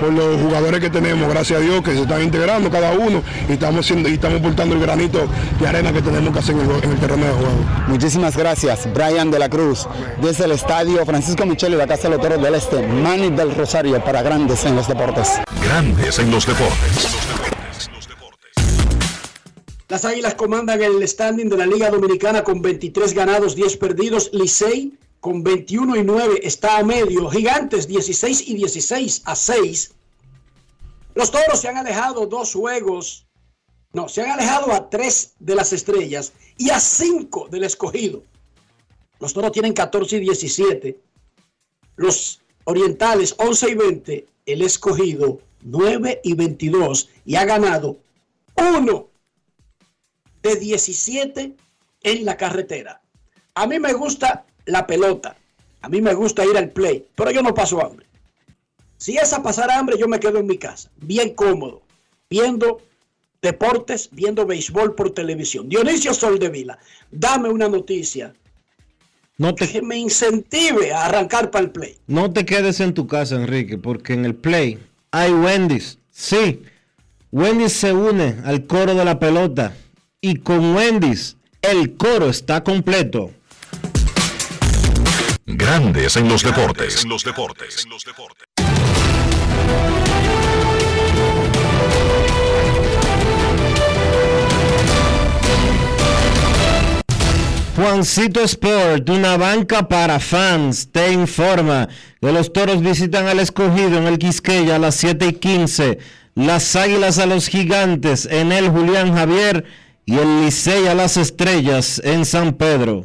por, los jugadores que tenemos, gracias a Dios, que se están integrando cada uno y estamos, siendo, y estamos portando el granito de arena que tenemos que hacer en el, terreno de juego.
Muchísimas gracias, Brian de la Cruz, desde el estadio Francisco Micheli, la Casa de los Toros del Este, Manny del Rosario, para Grandes en los Deportes.
Grandes en los Deportes.
Las Águilas comandan el standing de la Liga Dominicana con 23 ganados, 10 perdidos. Licey con 21 y 9 está a medio. Gigantes 16 y 16 a 6. Los toros se han alejado dos juegos. No, se han alejado a tres de las estrellas y a cinco del escogido. Los toros tienen 14 y 17. Los orientales 11 y 20. El escogido 9 y 22. Y ha ganado uno de 17 en la carretera. A mí me gusta la pelota. A mí me gusta ir al play, pero yo no paso hambre. Si es a pasar hambre, yo me quedo en mi casa, bien cómodo, viendo deportes, viendo béisbol por televisión. Dionisio Soldevila, dame una noticia
no
que me incentive a arrancar para el play.
No te quedes en tu casa, Enrique, porque en el play hay Wendy's. Sí, Wendy's se une al coro de la pelota y con Wendy's el coro está completo.
Grandes en los deportes. En los deportes.
Juancito Sport, una banca para fans, te informa que los toros visitan al escogido en el Quisqueya a las 7 y 15, las águilas a los gigantes en el Julián Javier y el Licey a las estrellas en San Pedro.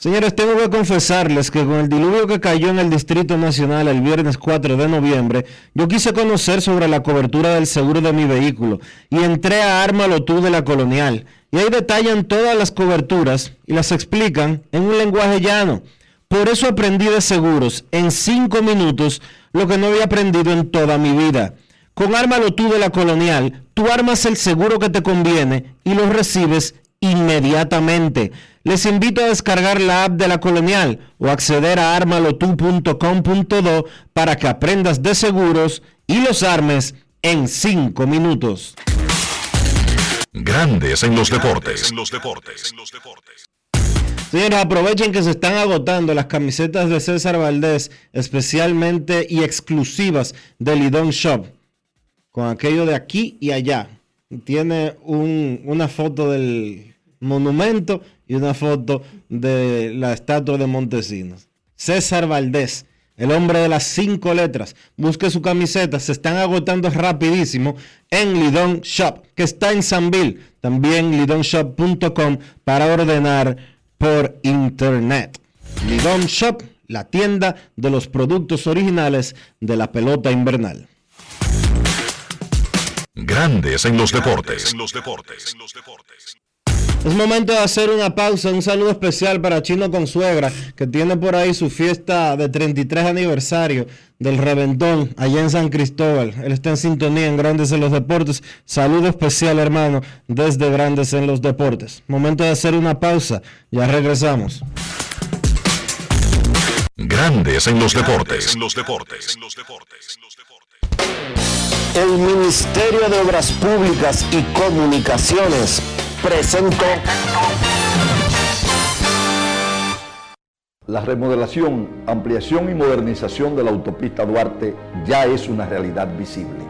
Señores, tengo que confesarles que con el diluvio que cayó en el Distrito Nacional el viernes 4 de noviembre, yo quise conocer sobre la cobertura del seguro de mi vehículo y entré a Ármalo tú de la Colonial. Y ahí detallan todas las coberturas y las explican en un lenguaje llano. Por eso aprendí de seguros en 5 minutos lo que no había aprendido en toda mi vida. Con Ármalo tú de la Colonial, tú armas el seguro que te conviene y lo recibes inmediatamente. Les invito a descargar la app de la Colonial o acceder a armalotu.com.do para que aprendas de seguros y los armes en 5 minutos.
Grandes en los deportes.
Señores, aprovechen que se están agotando las camisetas de César Valdés, especialmente y exclusivas de Lidón Shop, con aquello de aquí y allá. Tiene un- una foto del monumento y una foto de la estatua de Montesinos. César Valdés, el hombre de las cinco letras. Busque su camiseta, se están agotando rapidísimo en Lidón Shop, que está en Sanville. También lidonshop.com para ordenar por internet. Lidón Shop, la tienda de los productos originales de la pelota invernal.
Grandes en los deportes.
Es momento de hacer una pausa, un saludo especial para Chino Consuegra, que tiene por ahí su fiesta de 33 aniversario del Reventón allá en San Cristóbal. Él está en sintonía en Grandes en los Deportes. Saludo especial, hermano, desde Grandes en los Deportes. Momento de hacer una pausa, ya regresamos.
Grandes en los deportes.
El Ministerio de Obras Públicas y Comunicaciones presentó
La remodelación, ampliación y modernización de la autopista Duarte ya es una realidad visible.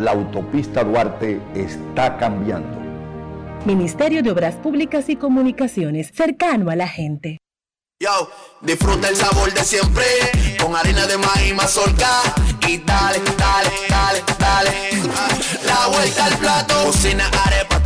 La autopista Duarte está cambiando.
Ministerio de Obras Públicas y Comunicaciones, cercano a la gente.
Yo, disfruta el sabor de siempre con harina de maíz mazorca y dale, dale, dale, dale. La vuelta al plato, cocina arepa,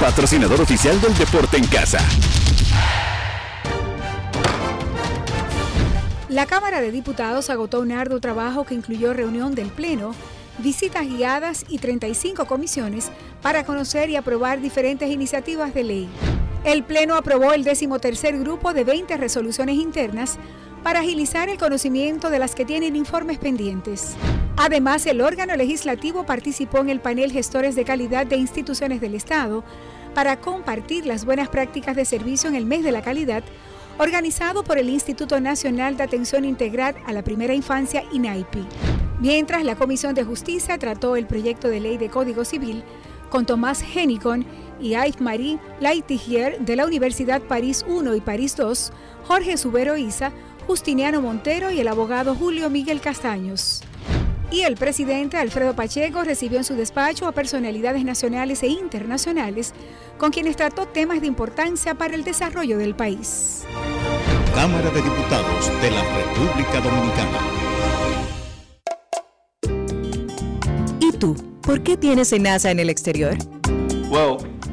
patrocinador oficial del deporte en casa.
La Cámara de Diputados agotó un arduo trabajo que incluyó reunión del Pleno, visitas guiadas y 35 comisiones para conocer y aprobar diferentes iniciativas de ley. El Pleno aprobó el decimotercer grupo de 20 resoluciones internas para agilizar el conocimiento de las que tienen informes pendientes. Además, el órgano legislativo participó en el panel Gestores de Calidad de Instituciones del Estado para compartir las buenas prácticas de servicio en el mes de la calidad, organizado por el Instituto Nacional de Atención Integral a la Primera Infancia, INAIPI. Mientras la Comisión de Justicia trató el proyecto de ley de Código Civil con Tomás Henicon y Yves-Marie Laitigier de la Universidad París I y París II, Jorge Subero Isa, Justiniano Montero y el abogado Julio Miguel Castaños. Y el presidente Alfredo Pacheco recibió en su despacho a personalidades nacionales e internacionales con quienes trató temas de importancia para el desarrollo del país.
Cámara de Diputados de la República Dominicana.
¿Y tú? ¿Por qué tienes NASA en el exterior?
Well,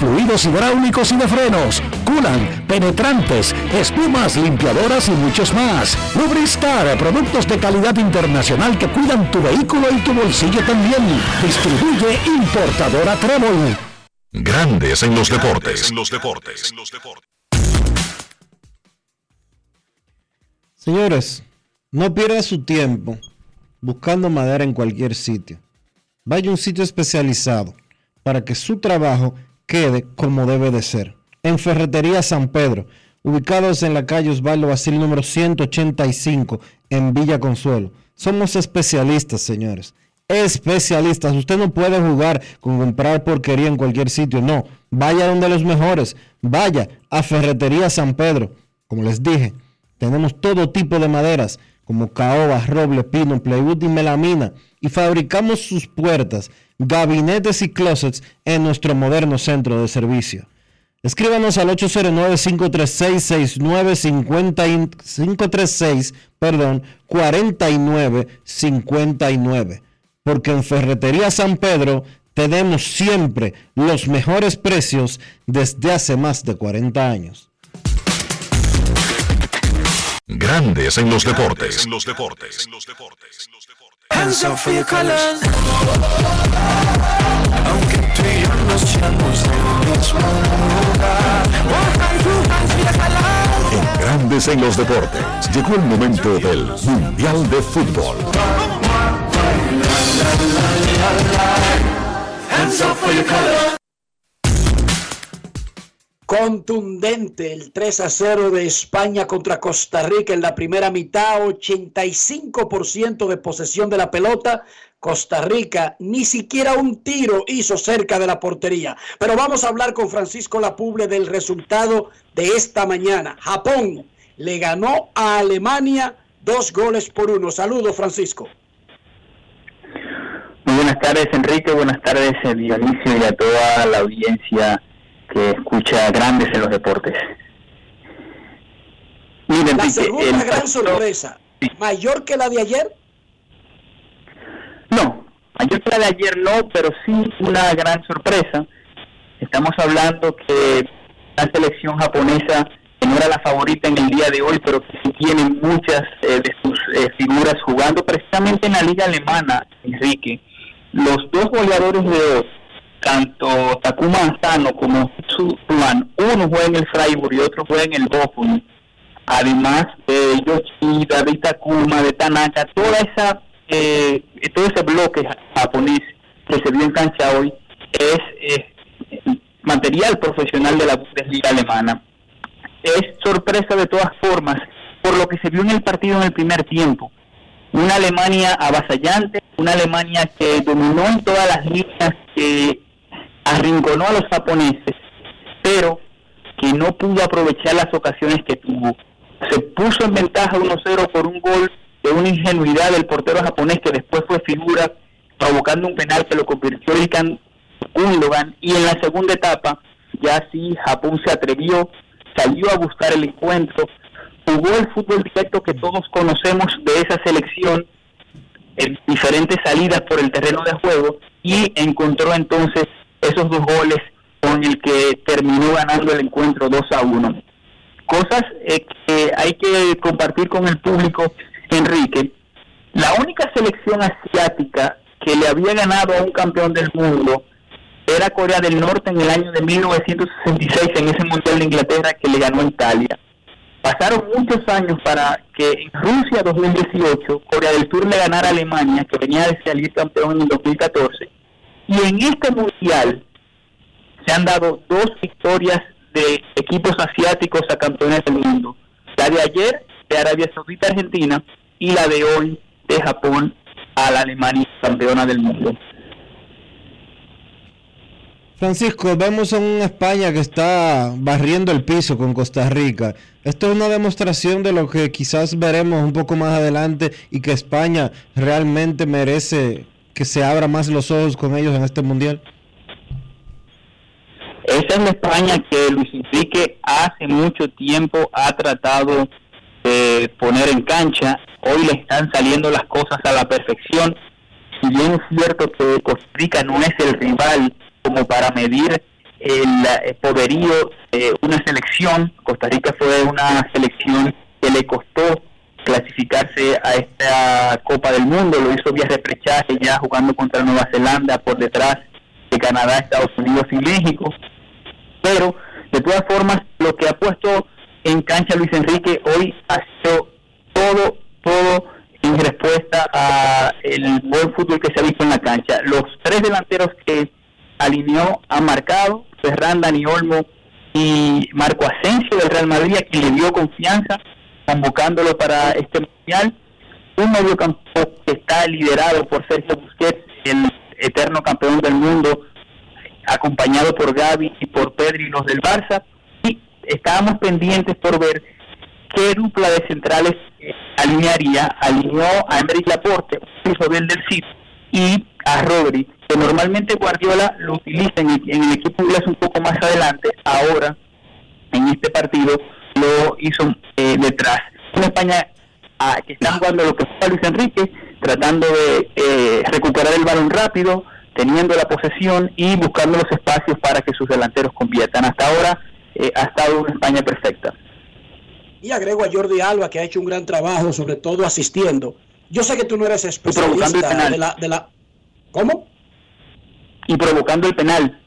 fluidos hidráulicos y de frenos, culan, penetrantes, espumas, limpiadoras y muchos más. Lubristar, productos de calidad internacional que cuidan tu vehículo y tu bolsillo también. Distribuye importadora Trébol.
Grandes en los deportes. En los deportes.
Señores, no pierda su tiempo buscando madera en cualquier sitio. Vaya a un sitio especializado para que su trabajo quede como debe de ser. En Ferretería San Pedro, ubicados en la calle Osvaldo Basil número 185 en Villa Consuelo. Somos especialistas, señores. Especialistas. Usted no puede jugar con comprar porquería en cualquier sitio. No. Vaya donde los mejores. Vaya a Ferretería San Pedro. Como les dije, tenemos todo tipo de maderas como caoba, roble, pino, plywood y melamina. Y fabricamos sus puertas, gabinetes y closets en nuestro moderno centro de servicio. Escríbanos al 809-536-6959, perdón, 4959. Porque en Ferretería San Pedro tenemos siempre los mejores precios desde hace más de 40 años.
Grandes en los deportes. En los deportes.
Hands up for your colors. Aunque tú y yo nos echamos del mismo lugar.
En Grandes en los deportes. Llegó el momento del Mundial de Fútbol.
Hands up for your colors.
Contundente el 3 a 0 de España contra Costa Rica en la primera mitad, 85% de posesión de la pelota. Costa Rica ni siquiera un tiro hizo cerca de la portería. Pero vamos a hablar con Francisco Lapuble del resultado de esta mañana. Japón le ganó a Alemania dos goles por uno. Saludos, Francisco.
Muy buenas tardes, Enrique. Buenas tardes, Dionisio, y a toda la audiencia que escucha grandes en los deportes. Miren,
La segunda gran sorpresa, mayor que la de ayer.
No, mayor que la de ayer no, pero sí una gran sorpresa. Estamos hablando que la selección japonesa que no era la favorita en el día de hoy, pero que sí tiene muchas eh, de sus eh, figuras jugando precisamente en la liga alemana, Enrique. Los dos goleadores de hoy, tanto Takuma Asano como Tsuban, uno juega en el Freiburg y otro juega en el Bochum. Además de Yoshida, de Takuma, de Tanaka, toda esa, eh, todo ese bloque japonés que se vio en cancha hoy es material profesional de la Bundesliga alemana es sorpresa de todas formas por lo que se vio en el partido en el primer tiempo. Una Alemania avasallante, una Alemania que dominó en todas las líneas, que arrinconó a los japoneses, pero que no pudo aprovechar las ocasiones que tuvo. Se puso en ventaja 1-0 por un gol de una ingenuidad del portero japonés que después fue figura, provocando un penal que lo convirtió en Gundogan. Y en la segunda etapa, ya sí, Japón se atrevió salió a buscar el encuentro, jugó el fútbol directo que todos conocemos de esa selección en diferentes salidas por el terreno de juego y encontró entonces esos dos goles con el que terminó ganando el encuentro 2 a 1. Cosas eh, que hay que compartir con el público, Enrique. La única selección asiática que le había ganado a un campeón del mundo era Corea del Norte en el año de 1966, en ese Mundial de Inglaterra que le ganó a Italia. Pasaron muchos años para que en Rusia 2018 Corea del Sur le ganara a Alemania, que venía de salir campeón en el 2014. Y en este Mundial se han dado dos victorias de equipos asiáticos a campeones del mundo. La de ayer de Arabia Saudita Argentina y la de hoy de Japón a la Alemania campeona del mundo.
Francisco, vemos a una España que está barriendo el piso con Costa Rica. Esto es una demostración de lo que quizás veremos un poco más adelante y que España realmente merece que se abra más los ojos con ellos en este mundial.
Esa es la España que Luis Enrique hace mucho tiempo ha tratado de poner en cancha. Hoy le están saliendo las cosas a la perfección. Si bien es cierto que Costa Rica no es el rival como para medir el, poderío de una selección. Costa Rica fue una selección que le costó clasificarse a esta Copa del Mundo, lo hizo vía reprechaje ya jugando contra Nueva Zelanda por detrás de Canadá, Estados Unidos y México. Pero de todas formas, lo que ha puesto en cancha Luis Enrique hoy ha sido todo, todo en respuesta a el buen fútbol que se ha visto en la cancha. Los tres delanteros que alineó, ha marcado, Ferran, Dani Olmo y Marco Asensio del Real Madrid, a quien le dio confianza, convocándolo para este mundial. Un mediocampo que está liderado por Sergio Busquets, el eterno campeón del mundo, acompañado por Gaby y por Pedri los del Barça. Y estábamos pendientes por ver qué dupla de centrales alinearía. Alineó a Emerick Laporte, hijo del del City, y a Rodri, que normalmente Guardiola lo utiliza en el, equipo inglés un poco más adelante, ahora en este partido lo hizo eh, detrás. Una España ah, que está jugando lo que fue Luis Enrique, tratando de eh, recuperar el balón rápido, teniendo la posesión y buscando los espacios para que sus delanteros conviertan. Hasta ahora eh, ha estado una España perfecta.
Y agrego a Jordi Alba, que ha hecho un gran trabajo, sobre todo asistiendo. Yo sé que tú no eres especialista de la, de la... ¿Cómo?
y provocando el penal.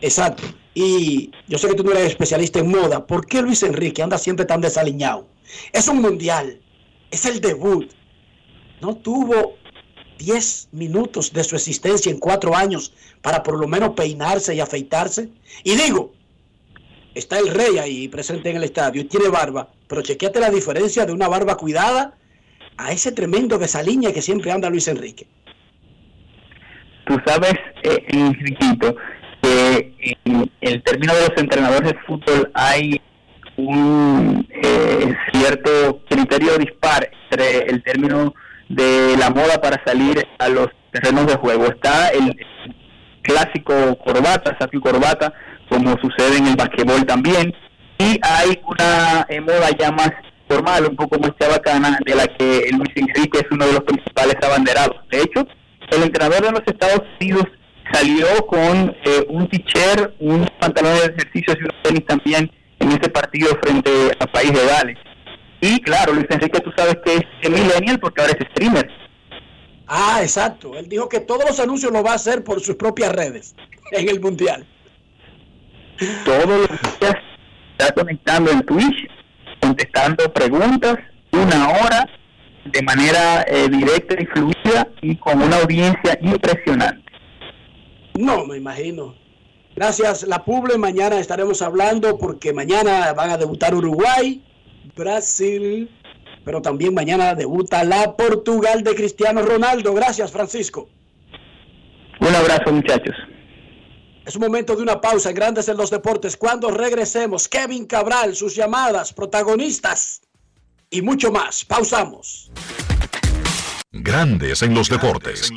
Exacto. Y yo sé que tú no eres especialista en moda. ¿Por qué Luis Enrique anda siempre tan desaliñado? Es un mundial. Es el debut. No tuvo 10 minutos de su existencia en cuatro años para por lo menos peinarse y afeitarse. Y digo, está el rey ahí presente en el estadio y tiene barba, pero chequeate la diferencia de una barba cuidada a ese tremendo desaliña que siempre anda Luis Enrique.
Tú sabes, eh, Enriquito, que en el término de los entrenadores de fútbol hay un eh, cierto criterio dispar entre el término de la moda para salir a los terrenos de juego. Está el clásico corbata, saco y corbata, como sucede en el basquetbol también, y hay una eh, moda ya más formal, un poco muestra bacana, de la que Luis Enrique es uno de los principales abanderados. De hecho, el entrenador de los Estados Unidos salió con eh, un t-shirt, unos pantalones de ejercicio y unos tenis también en ese partido frente al país de Gales. Y claro, Luis Enrique, tú sabes que es millennial porque ahora es streamer.
Ah, exacto. Él dijo que todos los anuncios lo va a hacer por sus propias redes en el Mundial.
Todos los días está conectando en Twitch, contestando preguntas, una hora, de manera eh, directa y fluida y con una audiencia impresionante.
No, me imagino. Gracias, la Puble. Mañana estaremos hablando porque mañana van a debutar Uruguay, Brasil, pero también mañana debuta la Portugal de Cristiano Ronaldo. Gracias, Francisco.
Un abrazo, muchachos.
Es un momento de una pausa en Grandes en los Deportes. Cuando regresemos, Kevin Cabral, sus llamadas, protagonistas y mucho más. Pausamos.
Grandes en los deportes.
En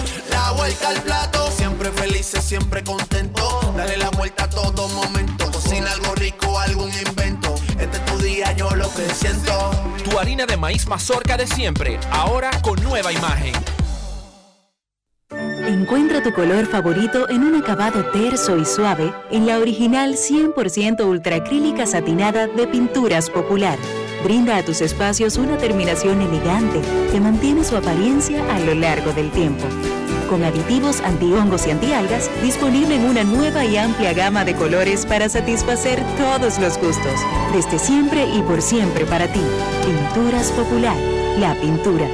La vuelta al plato, siempre felices, siempre contento. Dale la vuelta a todo momento. Cocina algo rico, algún invento. Este es tu día, yo lo que siento.
Tu harina de maíz mazorca de siempre, ahora con nueva imagen.
Encuentra tu color favorito en un acabado terso y suave en la original 100% ultracrílica satinada de Pinturas Popular. Brinda a tus espacios una terminación elegante que mantiene su apariencia a lo largo del tiempo. Con aditivos antihongos y antialgas, disponible en una nueva y amplia gama de colores para satisfacer todos los gustos. Desde siempre y por siempre para ti. Pinturas Popular, la pintura.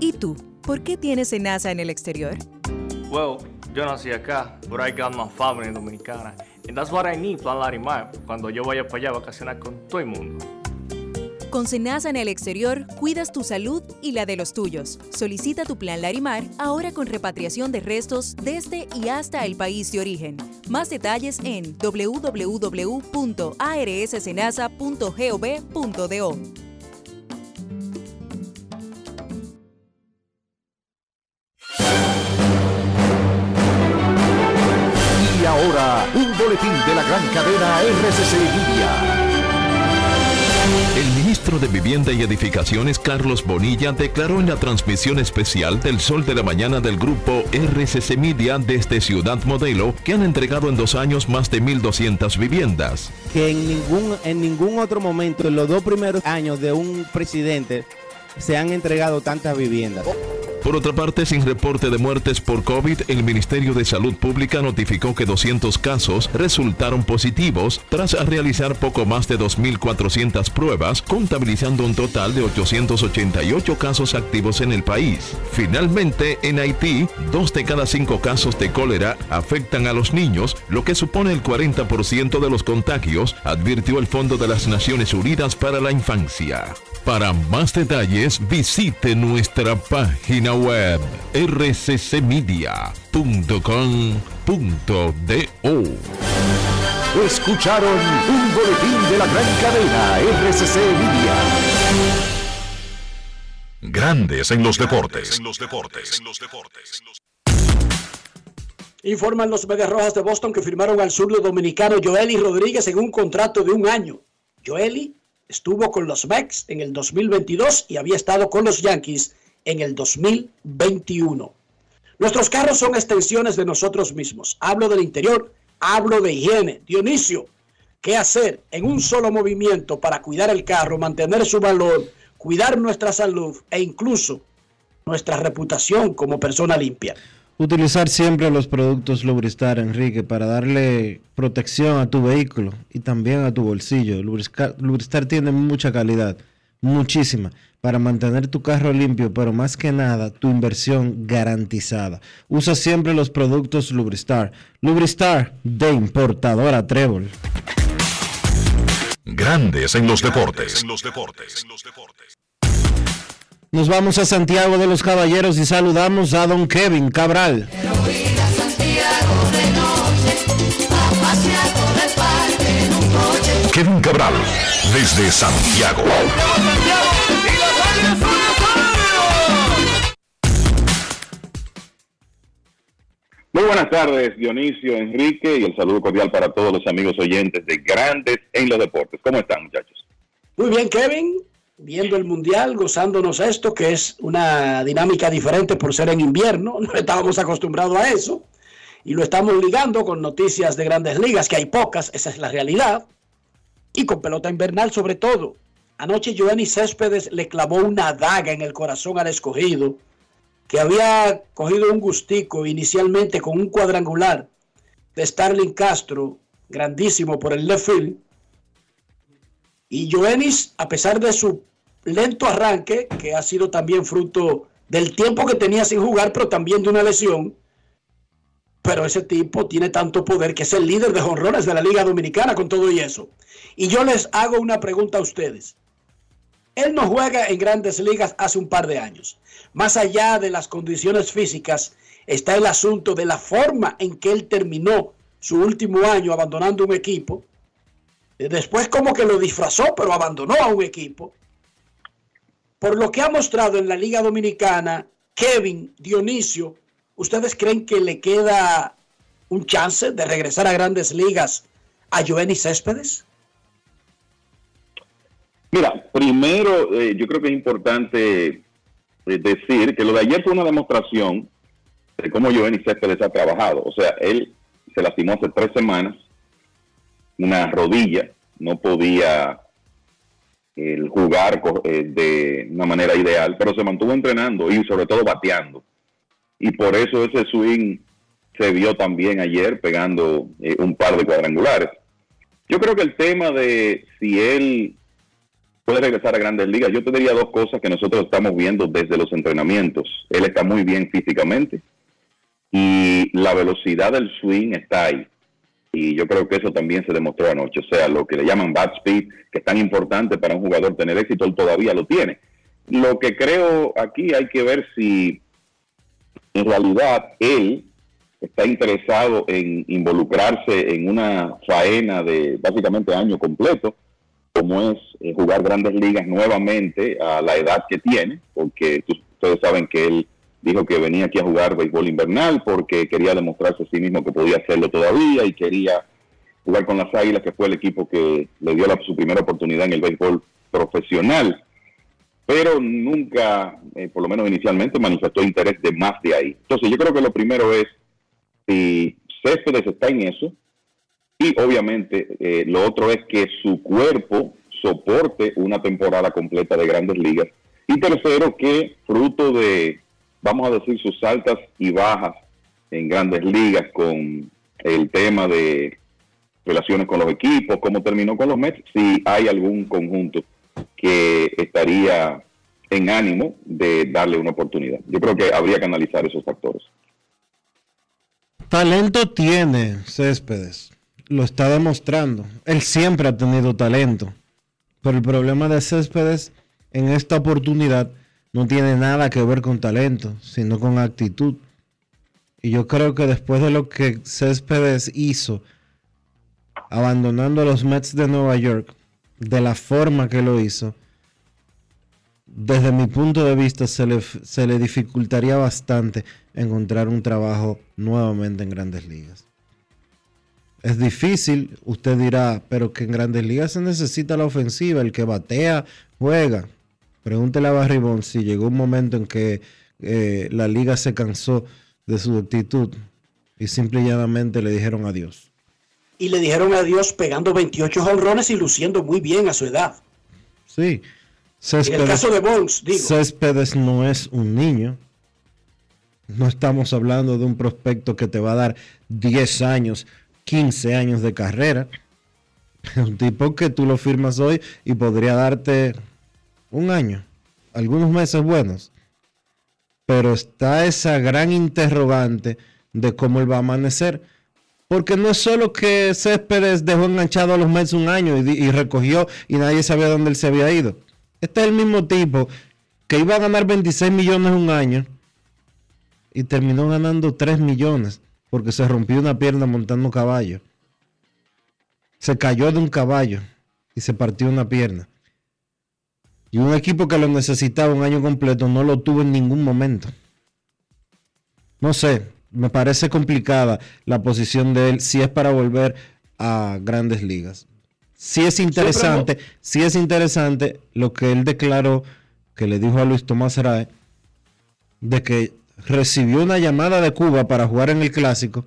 ¿Y tú? ¿Por qué tienes enaza en el exterior?
Well, yo nací acá, but I got my family dominicana. And that's what I need, Plan Larimar, cuando yo vaya para allá a vacacionar con todo el mundo.
Con Senasa en el exterior, cuidas tu salud y la de los tuyos. Solicita tu plan Larimar ahora con repatriación de restos desde y hasta el país de origen. Más detalles en www.arssenasa.gov.do.
Y ahora, un boletín de la gran cadena RCC
Vivienda y Edificaciones, Carlos Bonilla, declaró en la transmisión especial del Sol de la Mañana del grupo RCC Media desde Ciudad Modelo que han entregado en dos años más de 1.200 viviendas.
Que en ningún, en ningún otro momento, en los dos primeros años de un presidente, se han entregado tantas viviendas.
Por otra parte, sin reporte de muertes por COVID, el Ministerio de Salud Pública notificó que 200 casos resultaron positivos tras realizar poco más de 2.400 pruebas, contabilizando un total de 888 casos activos en el país. Finalmente, en Haití, dos de cada cinco casos de cólera afectan a los niños, lo que supone el 40% de los contagios, advirtió el Fondo de las Naciones Unidas para la Infancia. Para más detalles, visite nuestra página web rccmedia.com.do.
Escucharon un boletín de la gran cadena RCC Media.
Grandes en los deportes.
Informan los Medias Rojas de Boston que firmaron al zurdo dominicano Joely Rodríguez en un contrato de un año. Joely estuvo con los Mets en el 2022 y había estado con los Yankees en el 2021. Nuestros carros son extensiones de nosotros mismos. Hablo del interior, hablo de higiene. Dionisio, ¿qué hacer en un solo movimiento para cuidar el carro, mantener su valor, cuidar nuestra salud e incluso nuestra reputación como persona limpia?
Utilizar siempre los productos Lubristar, Enrique, para darle protección a tu vehículo y también a tu bolsillo. Lubristar, Lubristar tiene mucha calidad, muchísima, para mantener tu carro limpio, pero más que nada, tu inversión garantizada. Usa siempre los productos Lubristar. Lubristar de importadora Trébol.
Grandes en los deportes. En los deportes.
Nos vamos a Santiago de los Caballeros y saludamos a don Kevin Cabral.
Kevin Cabral, desde Santiago.
Muy buenas tardes, Dionisio, Enrique, y el saludo cordial para todos los amigos oyentes de Grandes en los Deportes. ¿Cómo están, muchachos?
Muy bien, Kevin viendo el Mundial, gozándonos esto, que es una dinámica diferente por ser en invierno, no estábamos acostumbrados a eso, y lo estamos ligando con noticias de grandes ligas, que hay pocas, esa es la realidad, y con pelota invernal sobre todo. Anoche Giovanni Céspedes le clavó una daga en el corazón al escogido, que había cogido un gustico inicialmente con un cuadrangular de Starling Castro, grandísimo por el left field, y Joenis, a pesar de su lento arranque, que ha sido también fruto del tiempo que tenía sin jugar, pero también de una lesión, pero ese tipo tiene tanto poder que es el líder de jonrones de la Liga Dominicana con todo y eso. Y yo les hago una pregunta a ustedes. Él no juega en grandes ligas hace un par de años. Más allá de las condiciones físicas, está el asunto de la forma en que él terminó su último año abandonando un equipo Después como que lo disfrazó, pero abandonó a un equipo. Por lo que ha mostrado en la Liga Dominicana, Kevin Dionisio, ¿ustedes creen que le queda un chance de regresar a grandes ligas a Joenny Céspedes?
Mira, primero eh, yo creo que es importante eh, decir que lo de ayer fue una demostración de cómo Joenny Céspedes ha trabajado. O sea, él se lastimó hace tres semanas una rodilla, no podía el jugar eh, de una manera ideal, pero se mantuvo entrenando y sobre todo bateando. Y por eso ese swing se vio también ayer pegando eh, un par de cuadrangulares. Yo creo que el tema de si él puede regresar a grandes ligas, yo te diría dos cosas que nosotros estamos viendo desde los entrenamientos. Él está muy bien físicamente y la velocidad del swing está ahí y yo creo que eso también se demostró anoche. O sea, lo que le llaman bad speed, que es tan importante para un jugador tener éxito, él todavía lo tiene. Lo que creo aquí hay que ver si en realidad él está interesado en involucrarse en una faena de básicamente año completo, como es eh, jugar grandes ligas nuevamente a la edad que tiene, porque ustedes saben que él dijo que venía aquí a jugar béisbol invernal porque quería demostrarse a sí mismo que podía hacerlo todavía y quería jugar con las Águilas, que fue el equipo que le dio su primera oportunidad en el béisbol profesional. Pero nunca, eh, por lo menos inicialmente, manifestó interés de más de ahí. Entonces yo creo que lo primero es si Céspedes está en eso y obviamente eh, lo otro es que su cuerpo soporte una temporada completa de grandes ligas. Y tercero, que fruto de vamos a decir, sus altas y bajas en grandes ligas con el tema de relaciones con los equipos, cómo terminó con los Mets, si hay algún conjunto que estaría en ánimo de darle una oportunidad. Yo creo que habría que analizar esos factores.
Talento tiene Céspedes, lo está demostrando. Él siempre ha tenido talento, pero el problema de Céspedes en esta oportunidad no tiene nada que ver con talento, sino con actitud. Y yo creo que después de lo que Céspedes hizo, abandonando a los Mets de Nueva York, de la forma que lo hizo, desde mi punto de vista se le, se le dificultaría bastante encontrar un trabajo nuevamente en grandes ligas. Es difícil, usted dirá, pero que en grandes ligas se necesita la ofensiva, el que batea, juega. Pregúntele a Barry Bonds si llegó un momento en que eh, la liga se cansó de su actitud y simple y llanamente le dijeron adiós.
Y le dijeron adiós pegando 28 honrones y luciendo muy bien a su edad.
Sí.
en el caso de Bonds, digo.
Céspedes no es un niño. No estamos hablando de un prospecto que te va a dar 10 años, 15 años de carrera. Un tipo que tú lo firmas hoy y podría darte un año, algunos meses buenos. Pero está esa gran interrogante de cómo él va a amanecer. Porque no es solo que Céspedes dejó enganchado a los meses un año y, y, recogió y nadie sabía dónde él se había ido. Este es el mismo tipo que iba a ganar 26 millones un año y terminó ganando 3 millones porque se rompió una pierna montando caballo. Se cayó de un caballo y se partió una pierna. Y un equipo que lo necesitaba un año completo no lo tuvo en ningún momento. No sé, me parece complicada la posición de él si es para volver a grandes ligas. Sí es interesante, sí es interesante lo que él declaró, que le dijo a Luis Tomás Rae, de que recibió una llamada de Cuba para jugar en el clásico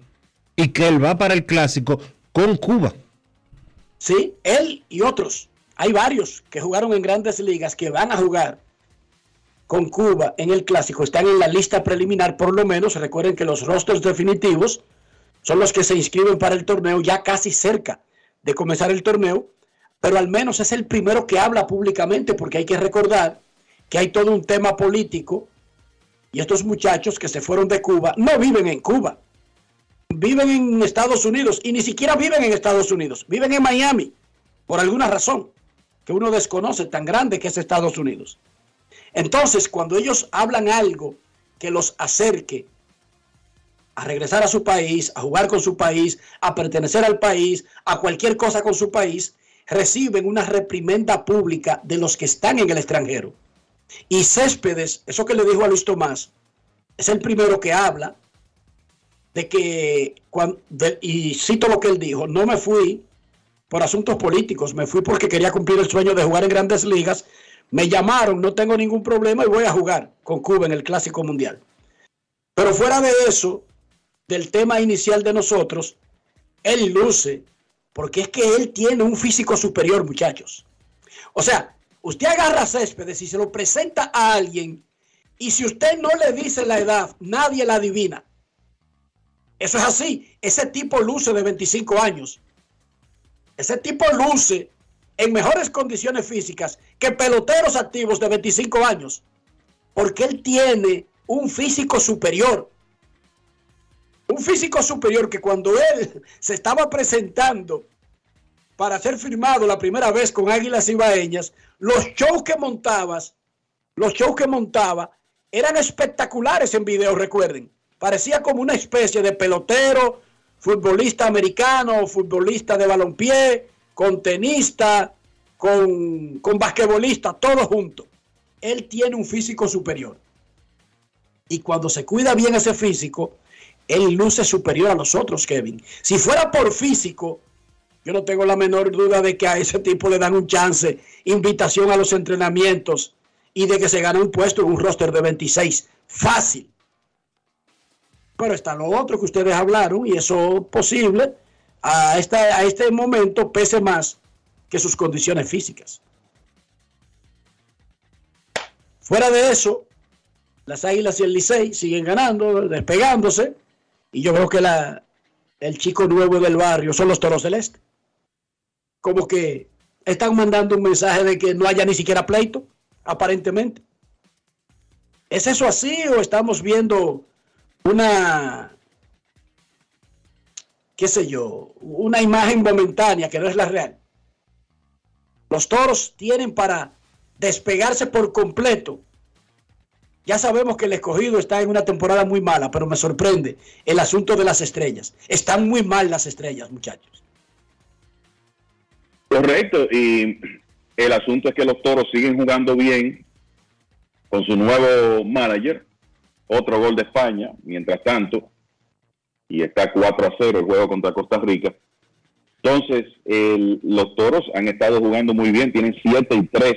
y que él va para el clásico con Cuba.
Sí, él y otros. Hay varios que jugaron en grandes ligas que van a jugar con Cuba en el clásico. Están en la lista preliminar por lo menos. Recuerden que los rostros definitivos son los que se inscriben para el torneo ya casi cerca de comenzar el torneo. Pero al menos es el primero que habla públicamente porque hay que recordar que hay todo un tema político y estos muchachos que se fueron de Cuba no viven en Cuba. Viven en Estados Unidos y ni siquiera viven en Estados Unidos. Viven en Miami por alguna razón que uno desconoce tan grande que es Estados Unidos. Entonces, cuando ellos hablan algo que los acerque a regresar a su país, a jugar con su país, a pertenecer al país, a cualquier cosa con su país, reciben una reprimenda pública de los que están en el extranjero. Y Céspedes, eso que le dijo a Luis Tomás, es el primero que habla de que, cuando, y cito lo que él dijo, no me fui por asuntos políticos, me fui porque quería cumplir el sueño de jugar en grandes ligas, me llamaron, no tengo ningún problema y voy a jugar con Cuba en el Clásico Mundial. Pero fuera de eso, del tema inicial de nosotros, él luce, porque es que él tiene un físico superior, muchachos. O sea, Usted agarra céspedes y se lo presenta a alguien y si usted no le dice la edad, nadie la adivina. Eso es así. Ese tipo luce de 25 años. Ese tipo luce en mejores condiciones físicas que peloteros activos de 25 años. Porque él tiene un físico superior. Un físico superior que cuando él se estaba presentando para ser firmado la primera vez con Águilas Ibaeñas, los shows que montabas, los shows que montaba, eran espectaculares en video, recuerden. Parecía como una especie de pelotero, futbolista americano, futbolista de balompié, con tenista, con, con basquetbolista, todo junto. Él tiene un físico superior. Y cuando se cuida bien ese físico, él luce superior a los otros, Kevin. Si fuera por físico, yo no tengo la menor duda de que a ese tipo le dan un chance, invitación a los entrenamientos y de que se gane un puesto en un roster de 26. Fácil. Pero está lo otro que ustedes hablaron y eso posible a, este momento pese más que sus condiciones físicas. Fuera de eso, las Águilas y el Licey siguen ganando, despegándose. Y yo creo que la, el chico nuevo del barrio son los Toros del Este como que están mandando un mensaje de que no haya ni siquiera pleito, aparentemente. ¿Es eso así o estamos viendo una, qué sé yo, una imagen momentánea que no es la real? Los toros tienen para despegarse por completo. Ya sabemos que el escogido está en una temporada muy mala, pero me sorprende el asunto de las estrellas. Están muy mal las estrellas, muchachos.
Correcto, y el asunto es que los toros siguen jugando bien con su nuevo manager, otro gol de España, mientras tanto, y está 4 a 0 el juego contra Costa Rica. Entonces, los toros han estado jugando muy bien, tienen 7 y 3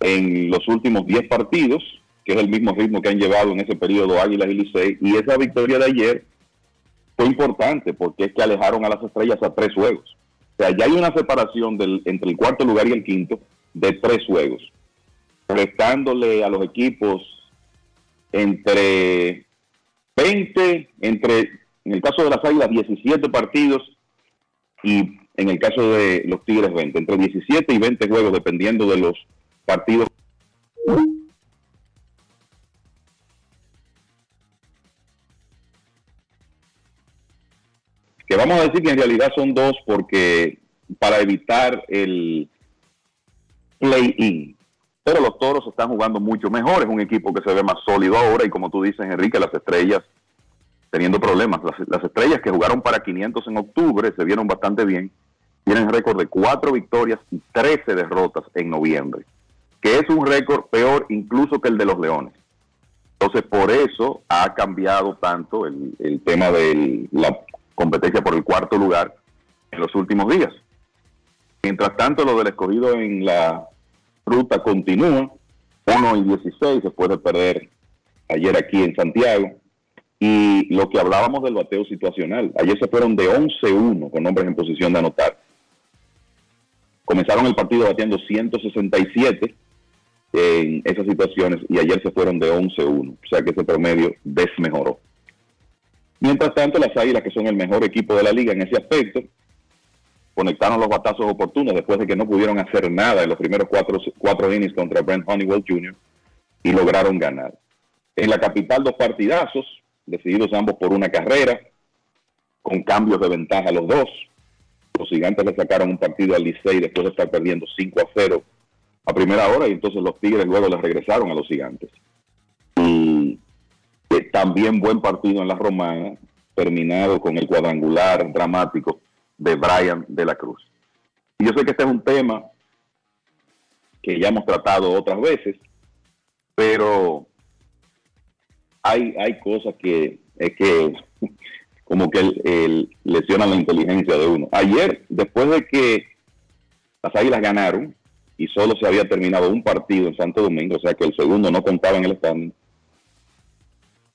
en los últimos 10 partidos, que es el mismo ritmo que han llevado en ese periodo Águilas y Licey, y esa victoria de ayer fue importante porque es que alejaron a las estrellas a tres juegos. O sea, ya hay una separación del, entre el cuarto lugar y el quinto de tres juegos, restándole a los equipos entre 20, entre, en el caso de las Águilas, 17 partidos y en el caso de los Tigres 20, entre 17 y 20 juegos, dependiendo de los partidos. Vamos a decir que en realidad son dos porque para evitar el play-in. Pero los toros están jugando mucho mejor. Es un equipo que se ve más sólido ahora. Y como tú dices, Enrique, las estrellas teniendo problemas. Las, las estrellas que jugaron para 500 en octubre se vieron bastante bien. Tienen récord de cuatro victorias y 13 derrotas en noviembre. Que es un récord peor incluso que el de los Leones. Entonces, por eso ha cambiado tanto el, el tema de la competencia por el cuarto lugar en los últimos días. Mientras tanto, lo del escogido en la ruta continúa. 1 y 16 después de perder ayer aquí en Santiago. Y lo que hablábamos del bateo situacional. Ayer se fueron de 11-1 con hombres en posición de anotar. Comenzaron el partido batiendo 167 en esas situaciones y ayer se fueron de 11-1. O sea que ese promedio desmejoró. Mientras tanto, las Águilas, que son el mejor equipo de la liga en ese aspecto, conectaron los batazos oportunos después de que no pudieron hacer nada en los primeros cuatro, cuatro innings contra Brent Honeywell Jr. y lograron ganar. En la capital, dos partidazos, decididos ambos por una carrera, con cambios de ventaja los dos. Los gigantes le sacaron un partido al Licey después de estar perdiendo 5 a 0 a primera hora y entonces los Tigres luego les regresaron a los gigantes. Y también buen partido en la Romana, terminado con el cuadrangular dramático de Brian de la Cruz. Y yo sé que este es un tema que ya hemos tratado otras veces, pero hay, hay cosas que, que como que el, el- lesionan la inteligencia de uno. Ayer, después de que las Águilas ganaron y solo se había terminado un partido en Santo Domingo, o sea que el segundo no contaba en el stand,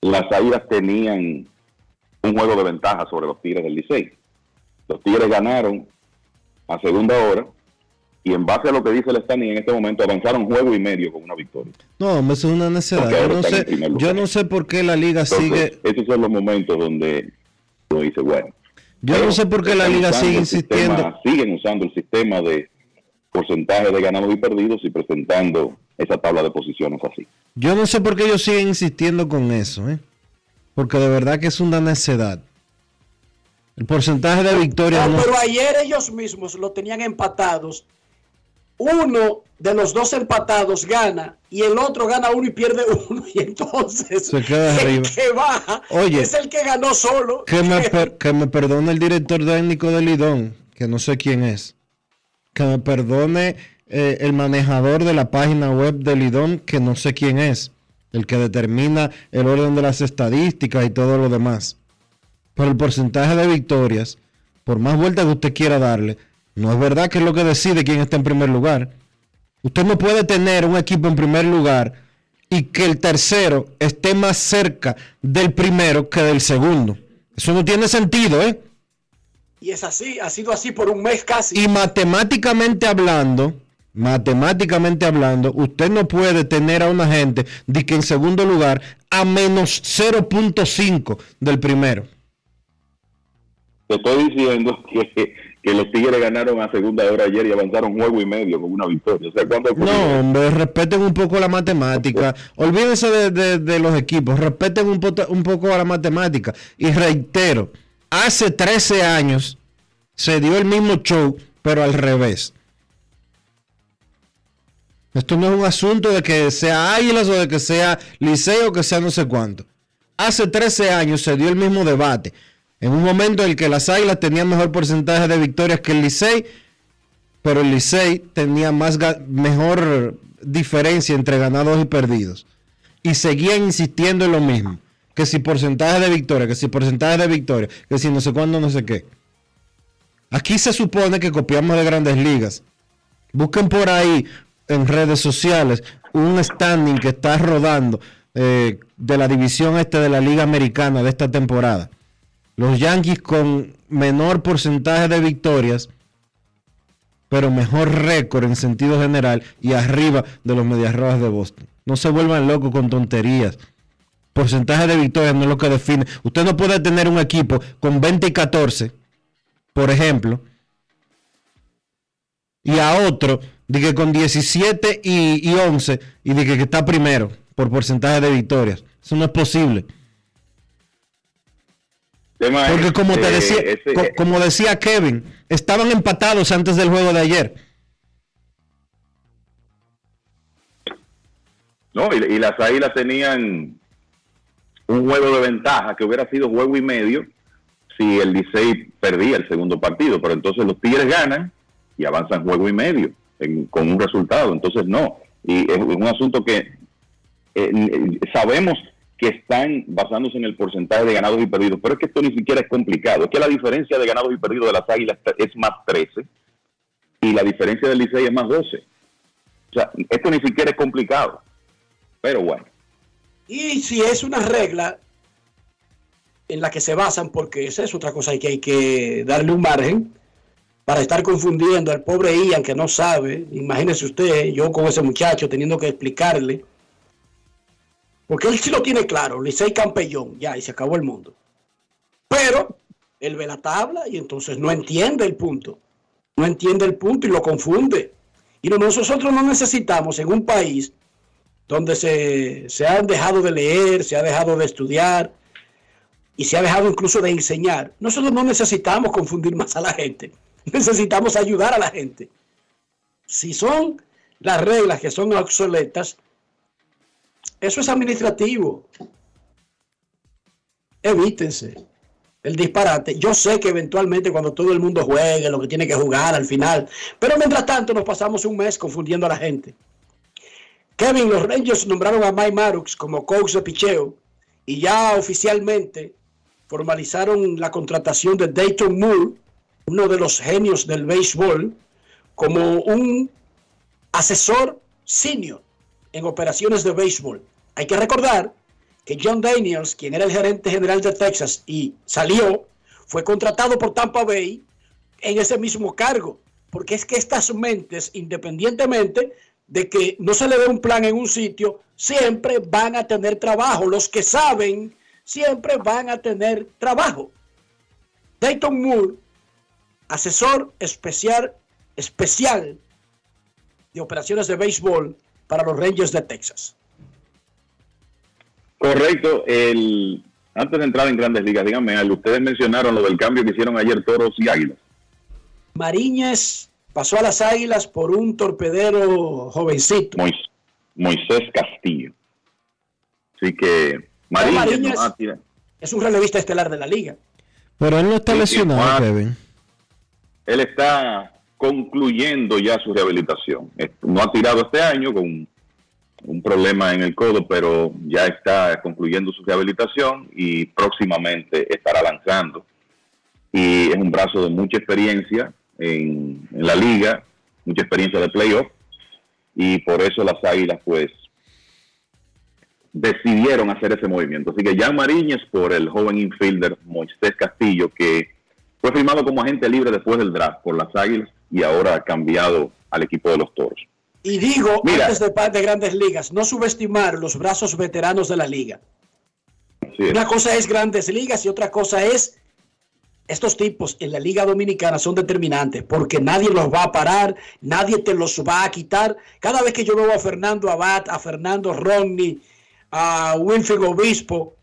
las Águilas tenían un juego de ventaja sobre los Tigres del Licey. Los Tigres ganaron a segunda hora y en base a lo que dice el standing en este momento avanzaron juego y medio con una victoria.
No, eso es una.
Porque
Yo no, sé, yo no sé por qué la liga
Entonces,
sigue.
esos son los momentos donde uno dice, bueno.
Yo no sé por qué la liga sigue
sistema-
insistiendo.
siguen usando el sistema de porcentaje de ganados y perdidos y presentando esa tabla de posiciones así.
Yo no sé por qué ellos siguen insistiendo con eso, ¿eh? Porque de verdad que es una necedad. El porcentaje de victorias
No,
no.
pero ayer ellos mismos lo tenían empatados. Uno de los dos empatados gana y el otro gana uno y pierde uno. Y entonces
Se queda
el
arriba.
que baja
Oye.
es el que ganó solo.
Que me, per- que me perdone el director técnico del Lidón, que no sé quién es. Que me perdone eh, el manejador de la página web del Lidón, que no sé quién es. El que determina el orden de las estadísticas y todo lo demás. Pero el porcentaje de victorias, por más vueltas que usted quiera darle, no es verdad que es lo que decide quién está en primer lugar. Usted no puede tener un equipo en primer lugar y que el tercero esté más cerca del primero que del segundo. Eso no tiene sentido, ¿eh?
Y es así, ha sido así por un mes casi.
Y matemáticamente hablando, matemáticamente hablando, usted no puede tener a una gente de que en segundo lugar a menos 0.5 del primero.
Te estoy diciendo que, que los Tigres ganaron a segunda hora ayer y avanzaron juego y medio con una victoria. O sea, ¿cuándo ocurrió?
No, hombre, respeten un poco la matemática. Olvídense de, de- de los equipos, respeten un, un poco a la matemática. Y reitero, hace 13 años se dio el mismo show, pero al revés. Esto no es un asunto de que sea Águilas o de que sea Liceo o que sea no sé cuánto. Hace 13 años se dio el mismo debate. En un momento en el que las Águilas tenían mejor porcentaje de victorias que el Licey, pero el Licey tenía más mejor diferencia entre ganados y perdidos y seguían insistiendo en lo mismo, que si porcentaje de victoria, que si porcentaje de victoria, que si no sé cuándo, no sé qué. Aquí se supone que copiamos de grandes ligas. Busquen por ahí en redes sociales un standing que está rodando eh, de la división este de la Liga Americana de esta temporada. Los Yankees con menor porcentaje de victorias, pero mejor récord en sentido general y arriba de los Medias Rojas de Boston. No se vuelvan locos con tonterías. Porcentaje de victorias no es lo que define. Usted no puede tener un equipo con 20 y 14, por ejemplo, y a otro de que con 17 y, y 11 y de que está primero por porcentaje de victorias. Eso no es posible. Porque como te decía, como decía Kevin, estaban empatados antes del juego de ayer.
No, y, las águilas tenían un juego de ventaja que hubiera sido juego y medio si el Licey perdía el segundo partido, pero entonces los Tigres ganan y avanzan juego y medio con un resultado, entonces no. Y es un asunto que eh, sabemos que están basándose en el porcentaje de ganados y perdidos, pero es que esto ni siquiera es complicado, es que la diferencia de ganados y perdidos de las águilas es más 13 y la diferencia del Licey es más 12. O sea, esto ni siquiera es complicado, pero bueno.
Y si es una regla en la que se basan, porque esa es otra cosa que hay que darle un margen para estar confundiendo al pobre Ian que no sabe, imagínese usted, yo con ese muchacho teniendo que explicarle porque él sí lo tiene claro, Licey campeón, ya, y se acabó el mundo. Pero él ve la tabla y entonces no entiende el punto. No entiende el punto y lo confunde. Y nosotros no necesitamos en un país donde se, se han dejado de leer, se ha dejado de estudiar y se ha dejado incluso de enseñar. Nosotros no necesitamos confundir más a la gente. Necesitamos ayudar a la gente. Si son las reglas que son obsoletas, eso es administrativo. Evítense el disparate. Yo sé que eventualmente cuando todo el mundo juegue lo que tiene que jugar al final, pero mientras tanto nos pasamos un mes confundiendo a la gente. Kevin, los Rangers nombraron a Mike Marux como coach de picheo y ya oficialmente formalizaron la contratación de Dayton Moore, uno de los genios del béisbol, como un asesor senior en operaciones de béisbol. Hay que recordar que John Daniels, quien era el gerente general de Texas y salió, fue contratado por Tampa Bay en ese mismo cargo. Porque es que estas mentes, independientemente de que no se le dé un plan en un sitio, siempre van a tener trabajo. Los que saben siempre van a tener trabajo. Dayton Moore, asesor especial, especial de operaciones de béisbol para los Rangers de Texas.
Correcto. El, antes de entrar en grandes ligas, díganme, ustedes mencionaron lo del cambio que hicieron ayer Toros y Águilas.
Mariñez pasó a las Águilas por un torpedero jovencito.
Moisés Castillo. Así que Mariñez,
es un relevista estelar de la liga.
Pero él no está lesionado, Kevin.
Él está concluyendo ya su rehabilitación. No ha tirado este año con un problema en el codo, pero ya está concluyendo su rehabilitación y próximamente estará lanzando. Y es un brazo de mucha experiencia en, la liga, mucha experiencia de playoff, y por eso las Águilas pues decidieron hacer ese movimiento. Así que ya Mariñez por el joven infielder Moisés Castillo, que fue firmado como agente libre después del draft por las Águilas y ahora ha cambiado al equipo de los Toros.
Y digo, antes de de grandes ligas, no subestimar los brazos veteranos de la liga. Una cosa es grandes ligas y otra cosa es estos tipos en la Liga Dominicana son determinantes porque nadie los va a parar, nadie te los va a quitar. Cada vez que yo veo a Fernando Abad, a Fernando Rodney, a Winfield Obispo,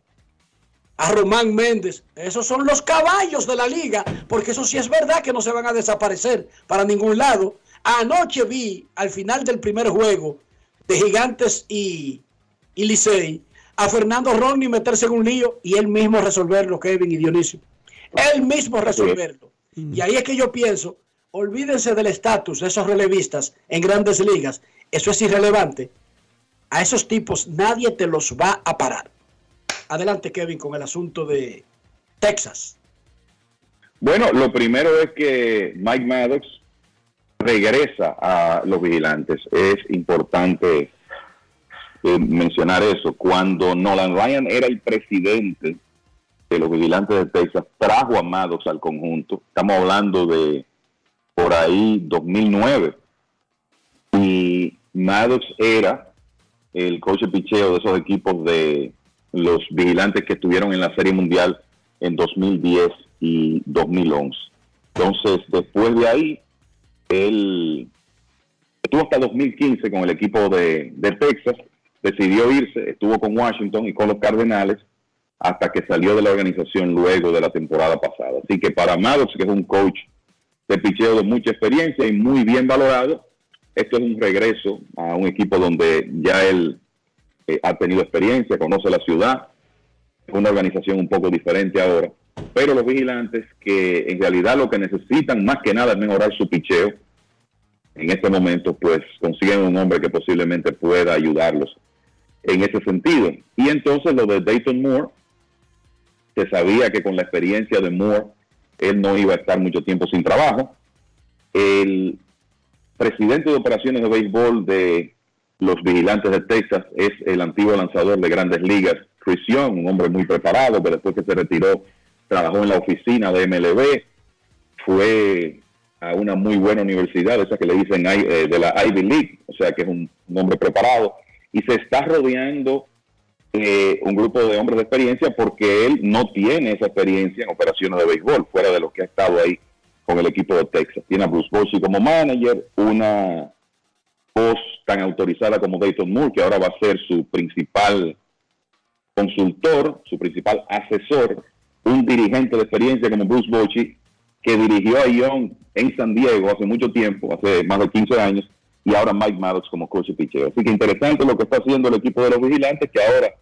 a Román Méndez. Esos son los caballos de la liga, porque eso sí es verdad que no se van a desaparecer para ningún lado. Anoche vi al final del primer juego de Gigantes y, y Licey a Fernando Ronnie meterse en un lío y él mismo resolverlo, Kevin y Dionisio. Él mismo resolverlo. Y ahí es que yo pienso, olvídense del estatus de esos relevistas en grandes ligas eso es irrelevante. A esos tipos nadie te los va a parar. Adelante, Kevin, con el asunto de Texas.
Bueno, lo primero es que Mike Maddox regresa a los vigilantes. Es importante eh, mencionar eso. Cuando Nolan Ryan era el presidente de los vigilantes de Texas, trajo a Maddox al conjunto. Estamos hablando de por ahí 2009. Y Maddox era el coach de picheo de esos equipos de los vigilantes que estuvieron en la Serie Mundial en 2010 y 2011. Entonces, después de ahí, él estuvo hasta 2015 con el equipo de Texas, decidió irse, estuvo con Washington y con los Cardenales hasta que salió de la organización luego de la temporada pasada. Así que para Maddox, que es un coach de picheo de mucha experiencia y muy bien valorado, esto es un regreso a un equipo donde ya él eh, ha tenido experiencia, conoce la ciudad, es una organización un poco diferente ahora, pero los vigilantes que en realidad lo que necesitan más que nada es mejorar su picheo, en este momento pues consiguen un hombre que posiblemente pueda ayudarlos en ese sentido. Y entonces lo de Dayton Moore, se sabía que con la experiencia de Moore, él no iba a estar mucho tiempo sin trabajo. El presidente de operaciones de béisbol de los vigilantes de Texas es el antiguo lanzador de grandes ligas, Chris Young, un hombre muy preparado, que después que se retiró trabajó en la oficina de MLB, fue a una muy buena universidad, esa que le dicen eh, de la Ivy League, o sea que es un, hombre preparado, y se está rodeando eh, un grupo de hombres de experiencia porque él no tiene esa experiencia en operaciones de béisbol, fuera de lo que ha estado ahí con el equipo de Texas. Tiene a Bruce Bochy como manager, una voz tan autorizada como Dayton Moore, que ahora va a ser su principal consultor, su principal asesor, un dirigente de experiencia como Bruce Bochy, que dirigió a Young en San Diego hace mucho tiempo, hace más de 15 años, y ahora Mike Maddox como coach y pitcher. Así que interesante lo que está haciendo el equipo de los vigilantes, que ahora,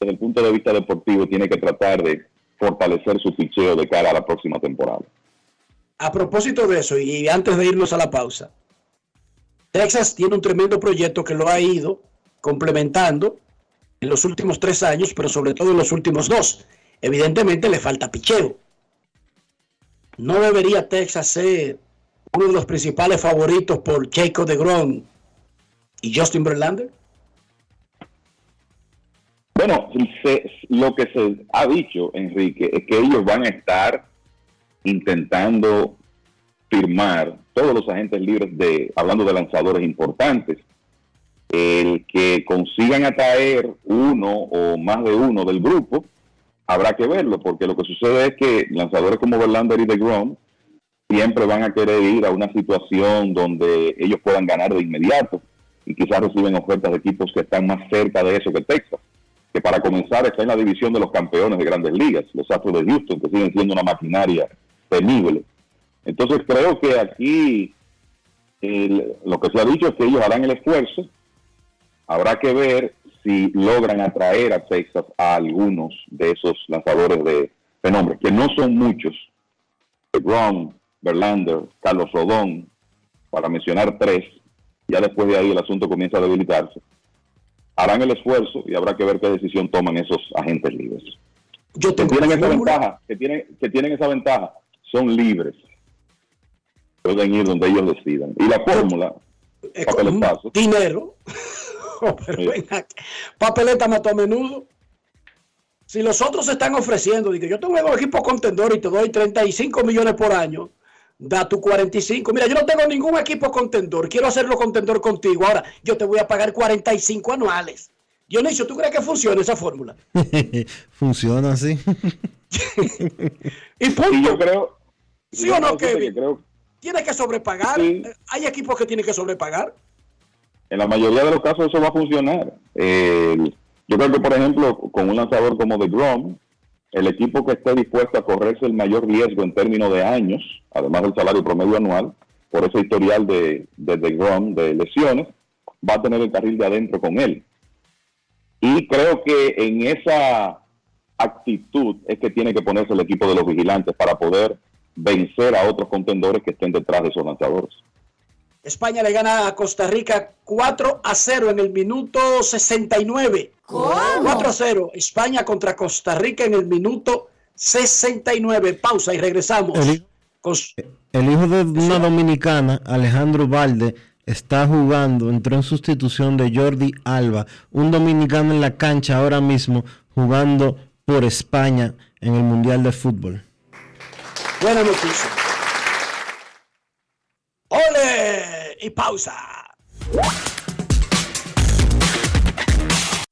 desde el punto de vista deportivo, tiene que tratar de fortalecer su picheo de cara a la próxima temporada.
A propósito de eso, y antes de irnos a la pausa, Texas tiene un tremendo proyecto que lo ha ido complementando en los últimos tres años, pero sobre todo en los últimos dos. Evidentemente le falta picheo. ¿No debería Texas ser uno de los principales favoritos por Jacob de Grom y Justin Verlander?
Bueno, lo que se ha dicho, Enrique, es que ellos van a estar intentando firmar todos los agentes libres de, hablando de lanzadores importantes, el que consigan atraer uno o más de uno del grupo, habrá que verlo, porque lo que sucede es que lanzadores como Verlander y DeGrom siempre van a querer ir a una situación donde ellos puedan ganar de inmediato y quizás reciben ofertas de equipos que están más cerca de eso que Texas, que para comenzar está en la división de los campeones de grandes ligas, los Astros de Houston, que siguen siendo una maquinaria temible. Entonces creo que aquí lo que se ha dicho es que ellos harán el esfuerzo. Habrá que ver si logran atraer a Texas a algunos de esos lanzadores de, de que no son muchos. Brown, Verlander, Carlos Rodón, para mencionar tres. Ya después de ahí el asunto comienza a debilitarse. Harán el esfuerzo y habrá que ver qué decisión toman esos agentes libres.
Yo
que tienen esa ventaja, que tienen, que tienen esa ventaja, son libres. Pueden ir donde ellos decidan. Y la fórmula,
papeletazo. Dinero. Oh, papeleta mató a menudo. Si los otros están ofreciendo, digo, yo tengo un equipo contendor y te doy 35 millones por año, da tu 45. Mira, yo no tengo ningún equipo contendor, quiero hacerlo contendor contigo. Ahora, yo te voy a pagar 45 anuales. Dionisio, ¿tú crees que funciona esa fórmula?
funciona así.
y punto.
yo creo.
¿Sí o no, Kevin? Tiene que sobrepagar. Hay equipos que tienen que sobrepagar.
En la mayoría de los casos eso va a funcionar. yo creo que, por ejemplo, con un lanzador como The Grom, el equipo que esté dispuesto a correrse el mayor riesgo en términos de años, además del salario promedio anual, por ese historial de, de Grom de lesiones, va a tener el carril de adentro con él. Y creo que en esa actitud es que tiene que ponerse el equipo de los vigilantes para poder vencer a otros contendores que estén detrás de esos lanzadores.
España le gana a Costa Rica 4 a 0 en el minuto 69.
¿Cómo?
4 a 0. España contra Costa Rica en el minuto 69. Pausa y regresamos.
El, el hijo de una dominicana, Alejandro Valde, está jugando, entró en sustitución de Jordi Alba, un dominicano en la cancha ahora mismo jugando por España en el Mundial de Fútbol.
Buena noticia. ¡Ole! Y pausa.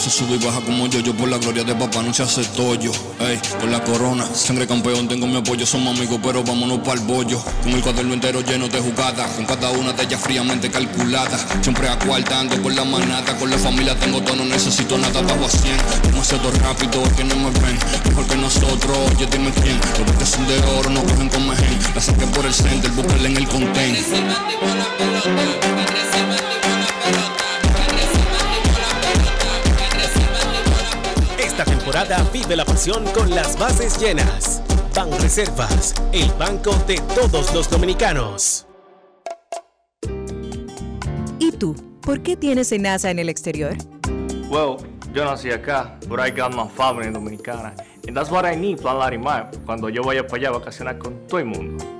Puse sube y baja como yo, yo por la gloria de papá no se hace tollo. Ey, por la corona, sangre campeón, tengo mi apoyo, somos amigos, pero vámonos para el bollo. Con el cuaderno entero lleno de jugadas, con cada una de ellas fríamente calculada. Siempre acuartando por la manata, con la familia tengo todo, no necesito nada, bajo a 100. Demasiado rápido, que no me ven, mejor que nosotros, oye dime quién. Los que son de oro no cogen con mejen, la saqué por el center, búscala en el content.
Esta temporada vive la pasión con las bases llenas. Ban Reservas, el banco de todos los dominicanos.
¿Y tú? ¿Por qué tienes NASA en el exterior?
Well, yo nací acá, but I got my family dominicana. And that's what I need, Plan Larimar, cuando yo vaya para allá a vacacionar con todo el mundo.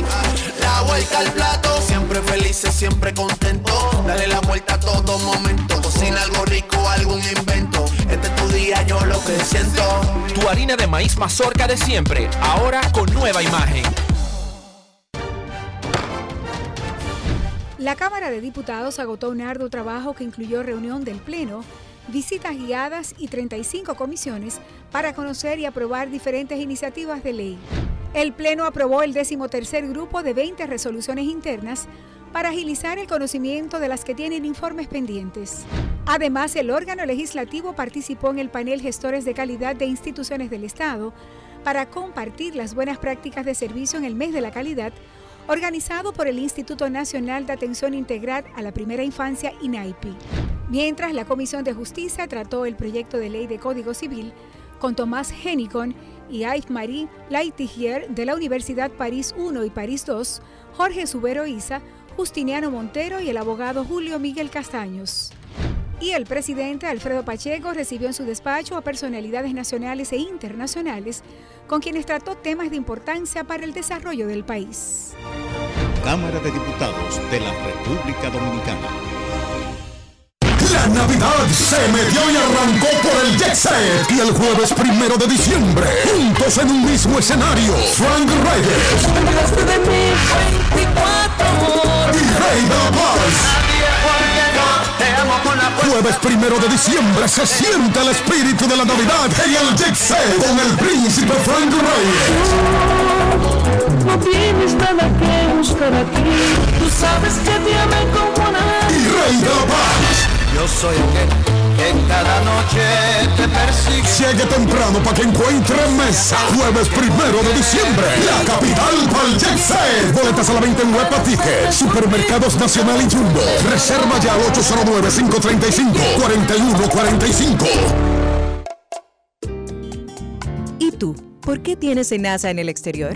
La vuelta al plato, siempre felices, siempre contento. Dale la vuelta a todo momento. Cocina algo rico, algún invento. Este es tu día, yo lo que siento.
Tu harina de maíz mazorca de siempre, ahora con nueva imagen.
La Cámara de Diputados agotó un arduo trabajo que incluyó reunión del Pleno, visitas guiadas y 35 comisiones para conocer y aprobar diferentes iniciativas de ley. El Pleno aprobó el decimotercer grupo de 20 resoluciones internas para agilizar el conocimiento de las que tienen informes pendientes. Además, el órgano legislativo participó en el panel Gestores de Calidad de Instituciones del Estado para compartir las buenas prácticas de servicio en el mes de la calidad, organizado por el Instituto Nacional de Atención Integral a la Primera Infancia, INAIPI. Mientras la Comisión de Justicia trató el proyecto de ley de Código Civil con Tomás Henicon y Yves-Marie Laitigier de la Universidad París I y París II, Jorge Subero Isa, Justiniano Montero y el abogado Julio Miguel Castaños. Y el presidente Alfredo Pacheco recibió en su despacho a personalidades nacionales e internacionales con quienes trató temas de importancia para el desarrollo del país.
Cámara de Diputados de la República Dominicana.
La Navidad se me dio y arrancó por el Jet Set. Y el jueves primero de diciembre, juntos en un mismo escenario, Frank Reyes y Rey de la Paz. Jueves primero de diciembre se siente el espíritu de la Navidad en el Jet Set con el príncipe Frank Reyes.
No tienes nada que buscar aquí. Tú sabes que te amé como nadie.
Y Rey de la Paz.
Yo soy aquel que cada noche te persigue.
Llegue temprano para que encuentre mesa. Jueves primero de diciembre. La capital para el Jet Set. Boletas a la venta en Huepa Ticket. Supermercados Nacional y Jumbo. Reserva ya al 809-535-4145.
¿Y tú? ¿Por qué tienes NASA en el exterior?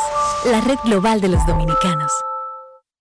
la red global de los dominicanos.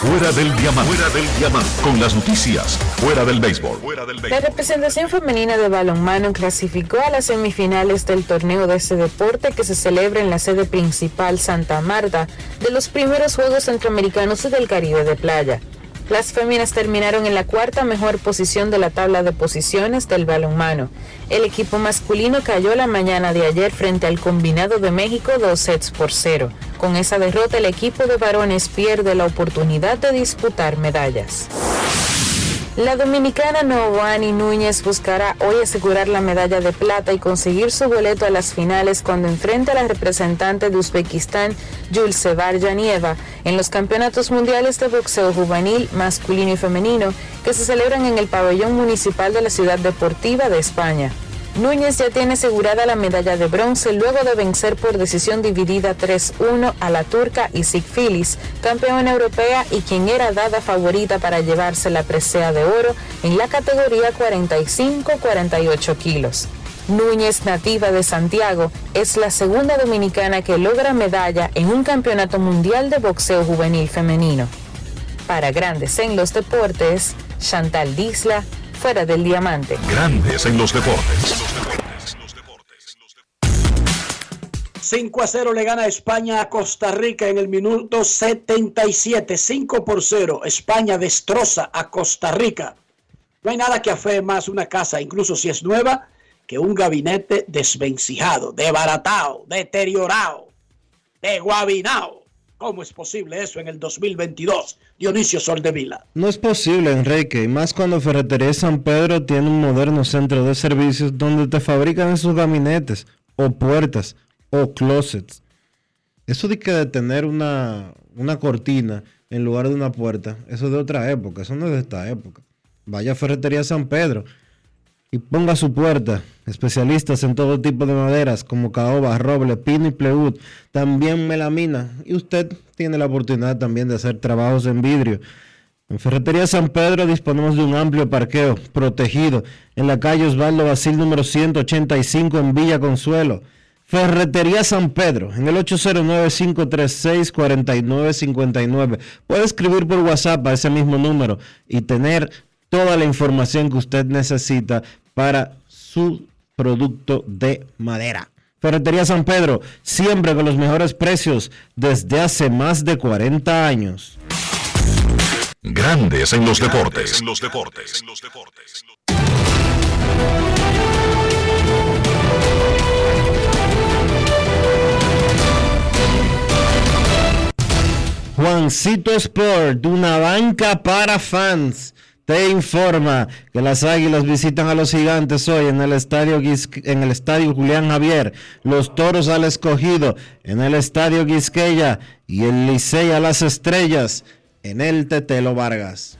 Fuera del diamante. Fuera del diamante. Con las noticias. Fuera del béisbol.
La representación femenina de balonmano clasificó a las semifinales del torneo de ese deporte que se celebra en la sede principal Santa Marta de los primeros Juegos Centroamericanos del Caribe de Playa. Las féminas terminaron en la cuarta mejor posición de la tabla de posiciones del balonmano. El equipo masculino cayó la mañana de ayer frente al combinado de México dos sets por cero. Con esa derrota el equipo de varones pierde la oportunidad de disputar medallas. La dominicana Novani Núñez buscará hoy asegurar la medalla de plata y conseguir su boleto a las finales cuando enfrente a la representante de Uzbekistán, Yulsevar Yanieva, en los campeonatos mundiales de boxeo juvenil, masculino y femenino que se celebran en el pabellón municipal de la ciudad deportiva de España. Núñez ya tiene asegurada la medalla de bronce luego de vencer por decisión dividida 3-1 a la turca Isik Filis, campeona europea y quien era dada favorita para llevarse la presea de oro en la categoría 45-48 kilos. Núñez, nativa de Santiago, es la segunda dominicana que logra medalla en un campeonato mundial de boxeo juvenil femenino. Para Grandes en los Deportes, Chantal Disla, fuera del diamante.
Grandes en los deportes.
5 a 0 le gana España a Costa Rica en el minuto 77. 5 por 0. España destroza a Costa Rica. No hay nada que afee más una casa, incluso si es nueva, que un gabinete desvencijado, desbaratado, deteriorado, desguabinado. ¿Cómo es posible eso en el 2022? Dionisio Soldevila.
No es posible, Enrique, y más cuando Ferretería San Pedro tiene un moderno centro de servicios donde te fabrican esos gabinetes, o puertas, o closets. Eso de que de tener una, una cortina en lugar de una puerta, eso es de otra época, eso no es de esta época. Vaya Ferretería San Pedro y ponga su puerta. Especialistas en todo tipo de maderas como caoba, roble, pino y pleud, también melamina. Y usted tiene la oportunidad también de hacer trabajos en vidrio. En Ferretería San Pedro disponemos de un amplio parqueo protegido en la calle Osvaldo Basil número 185 en Villa Consuelo. Ferretería San Pedro, en el 809-536-4959. Puede escribir por WhatsApp a ese mismo número y tener toda la información que usted necesita para su producto de madera. Ferretería San Pedro, siempre con los mejores precios desde hace más de 40 años.
Grandes en los deportes. En los deportes.
Juancito Sport, una banca para fans, te informa que las Águilas visitan a los Gigantes hoy en el estadio en el estadio Julián Javier, los Toros al Escogido en el estadio Quisqueya y el Licey a las Estrellas en el Tetelo Vargas.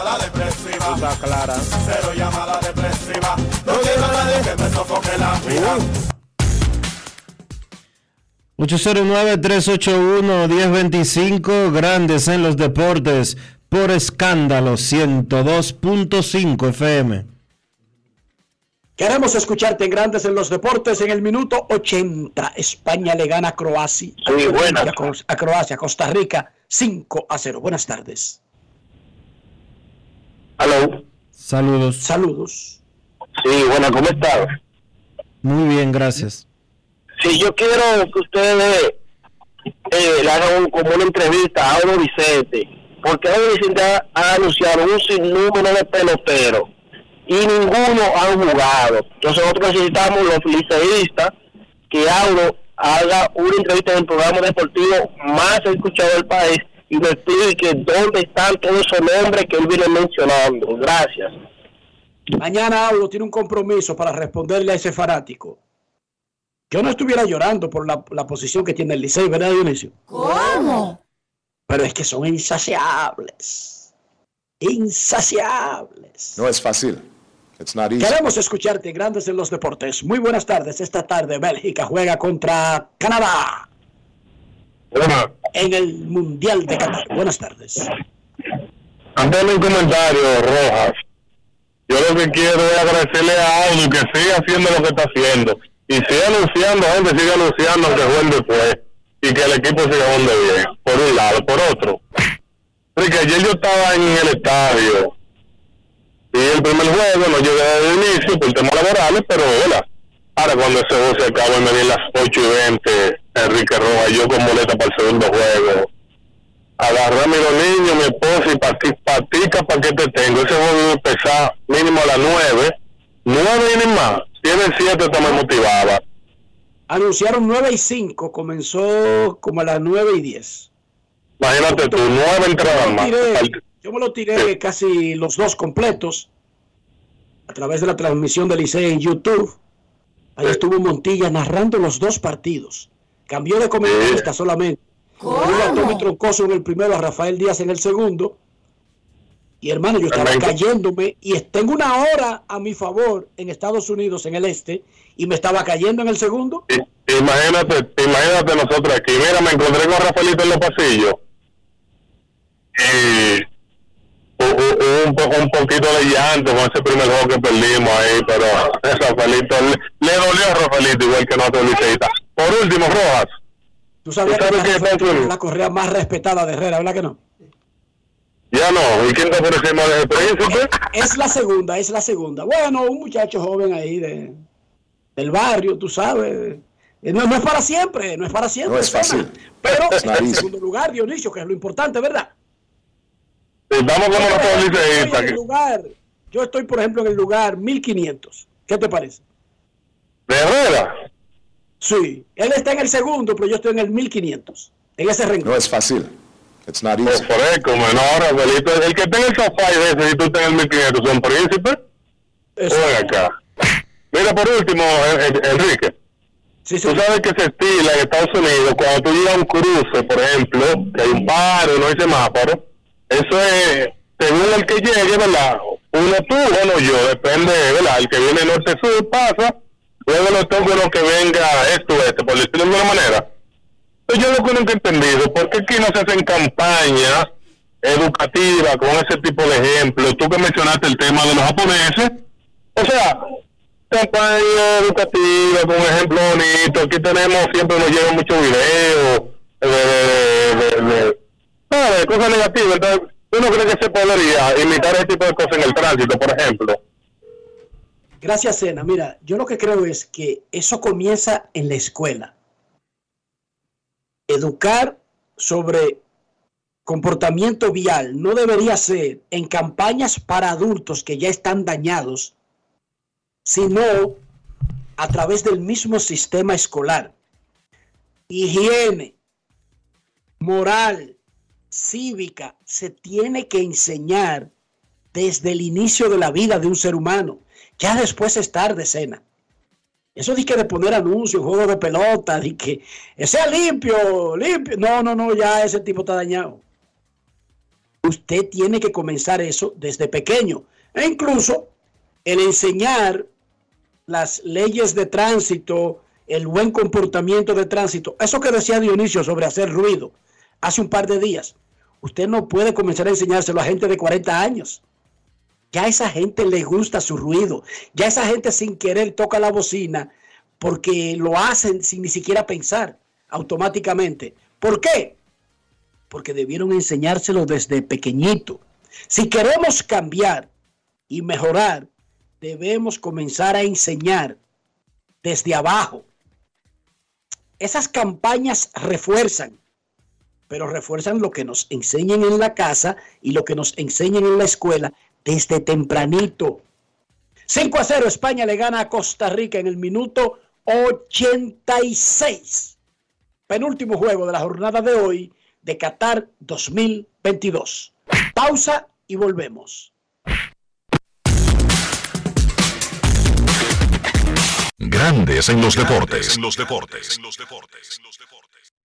Llamada depresiva.
Está clara.
Cero llamada depresiva. No quiero a nadie que me sofoque la vida.
809-381-1025, Grandes en los Deportes, por escándalo 102.5 FM.
Queremos escucharte en Grandes en los Deportes en el minuto 80. España le gana a Croacia.
Sí, buenas.
A Croacia, Costa Rica, 5 a 0. Buenas tardes.
Aló.
Saludos.
Saludos.
Sí, bueno, ¿cómo estás?
Muy bien, gracias.
Sí, yo quiero que ustedes eh, le hagan un- como una entrevista a Auro Vicente, porque Auro Vicente ha, ha anunciado un sinnúmero de peloteros y ninguno han jugado. Entonces nosotros necesitamos los liceístas que Auro haga una entrevista en el programa deportivo más escuchado del país y me explique dónde están todos esos nombres que él viene mencionando. Gracias.
Mañana Aulo tiene un compromiso para responderle a ese fanático. Yo no estuviera llorando por la, la posición que tiene el Licey, ¿verdad, Dionisio?
¿Cómo?
Pero es que son insaciables. Insaciables.
No es fácil. It's not easy.
Queremos escucharte, Grandes en los Deportes. Muy buenas tardes. Esta tarde Bélgica juega contra Canadá en el Mundial de Qatar. Buenas tardes.
Antes de mi comentario, Rojas, yo lo que quiero es agradecerle a Audio que siga haciendo lo que está haciendo. Y siga anunciando, gente, siga anunciando que juegue después. Y que el equipo siga jugando bien. Por un lado. Por otro, porque ayer yo estaba en el estadio. Y el primer juego no llegué desde el inicio por temas laborales, pero hola. Ahora cuando ese juego se acaba me di las 8 y 20, Enrique Rojas, yo con boleta para el segundo juego agarré a mis dos niños, mi esposa y pati- patica para que te tengo. Ese juego iba a empezar mínimo a las nueve, nueve y ni más. Tiene siete, te me motivaba.
Anunciaron 9 y 5, comenzó como a las 9 y 10.
Imagínate tú, nueve entradas más.
Yo me lo tiré casi los dos completos a través de la transmisión del Licey en YouTube. Ahí estuvo Montilla narrando los dos partidos. Cambió de comentarista solamente. A Tommy Troncoso en el primero, a Rafael Díaz en el segundo. Y hermano, yo estaba cayéndome y tengo una hora a mi favor en Estados Unidos, en el este, y me estaba cayendo en el segundo.
Imagínate, imagínate nosotros aquí. Mira, me encontré con Rafaelito en los pasillos. Y un, poco, un poquito de llanto con ese primer juego que perdimos ahí, pero Rafaelito, le, le dolió a Rafaelito igual que nosotros liceístas. Por último, Rojas.
Tú sabías
¿Tú
que
sabes
Rafael
pasa?
es la correa más respetada de Herrera, ¿verdad que no?
Ya no, ¿y quién está por encima de príncipe?
Es la segunda, es la segunda. Bueno, un muchacho joven ahí de, del barrio, tú sabes. Eh, No, no es para siempre, no es para siempre.
No es fácil.
Pero
It's
en segundo lugar, Dionisio, que es lo importante, ¿verdad?
Estamos como liceístas.
el lugar, yo estoy, por ejemplo, en el lugar 1500. ¿Qué te parece?
¿De Herrera?
Sí, él está en el segundo, pero yo estoy en el 1500. En ese renglón.
No es fácil. It's not easy.
Por eso, como el que tenga el sofá y ese, si tú estás en el 1500, son príncipes. Ven acá. Mira, por último, En- En- Enrique. Tú sabes que se estila en Estados Unidos cuando tú llegas a un cruce, por ejemplo, que hay un paro y no hay semáforo. Eso es, según el que llegue, ¿verdad? Uno tú, uno yo, depende, ¿verdad? El que viene norte-sur pasa, luego le toca uno que venga esto-este, por decirlo de alguna manera. Pues yo lo que nunca he entendido, ¿por qué aquí no se hacen campañas educativa con ese tipo de ejemplos. Tú que mencionaste el tema de los japoneses, o sea, campaña educativa con ejemplos bonitos. Aquí tenemos, siempre nos llegan muchos videos de, de, de, de cosas negativas. Entonces, ¿tú no crees que se podría imitar ese tipo de cosas en el tránsito, por ejemplo?
Gracias, Sena. Mira, yo lo que creo es que eso comienza en la escuela. Educar sobre comportamiento vial no debería ser en campañas para adultos que ya están dañados, sino a través del mismo sistema escolar. Higiene, moral, cívica, se tiene que enseñar desde el inicio de la vida de un ser humano. Ya después es tarde, cena. Eso de que de poner anuncios, juego de pelota, de que sea limpio, limpio. No, no, no, ya ese tipo está dañado. Usted tiene que comenzar eso desde pequeño. E incluso el enseñar las leyes de tránsito, el buen comportamiento de tránsito. Eso que decía Dionisio sobre hacer ruido hace un par de días. Usted no puede comenzar a enseñárselo a gente de 40 años. Ya a esa gente le gusta su ruido. Ya esa gente sin querer toca la bocina porque lo hacen sin ni siquiera pensar automáticamente. ¿Por qué? Porque debieron enseñárselo desde pequeñito. Si queremos cambiar y mejorar, debemos comenzar a enseñar desde abajo. Esas campañas refuerzan, pero refuerzan lo que nos enseñan en la casa y lo que nos enseñan en la escuela desde tempranito. 5 a 0 España le gana a Costa Rica en el minuto 86. Penúltimo juego de la jornada de hoy de Qatar 2022. Pausa y volvemos.
Grandes en los deportes.
En los deportes. En los deportes.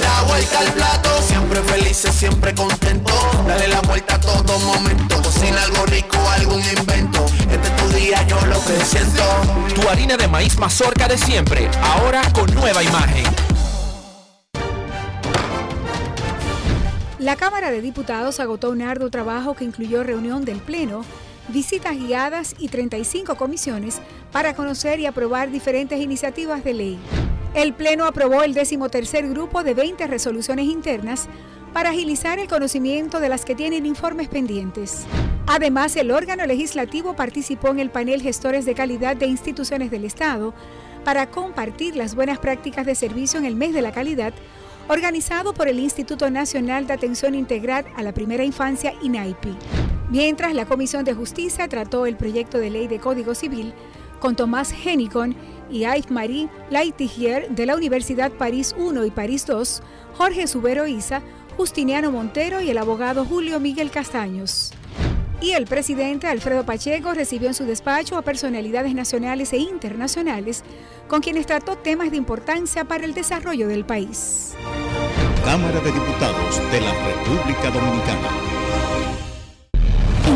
La vuelta al plato, siempre felices, siempre contento. Dale la vuelta a todo momento. Cocina algo rico, algún invento. Este es tu día, yo lo que siento.
Tu harina de maíz mazorca de siempre, ahora con nueva imagen.
La Cámara de Diputados agotó un arduo trabajo que incluyó reunión del Pleno, visitas guiadas y 35 comisiones para conocer y aprobar diferentes iniciativas de ley. El Pleno aprobó el decimotercer grupo de 20 resoluciones internas para agilizar el conocimiento de las que tienen informes pendientes. Además, el órgano legislativo participó en el panel Gestores de Calidad de Instituciones del Estado para compartir las buenas prácticas de servicio en el mes de la calidad, organizado por el Instituto Nacional de Atención Integral a la Primera Infancia, INAIPI. Mientras la Comisión de Justicia trató el proyecto de ley de Código Civil con Tomás Henicon y Yves-Marie Laitigier de la Universidad París I y París II, Jorge Subero Isa, Justiniano Montero y el abogado Julio Miguel Castaños. Y el presidente Alfredo Pacheco recibió en su despacho a personalidades nacionales e internacionales con quienes trató temas de importancia para el desarrollo del país.
Cámara de Diputados de la República Dominicana.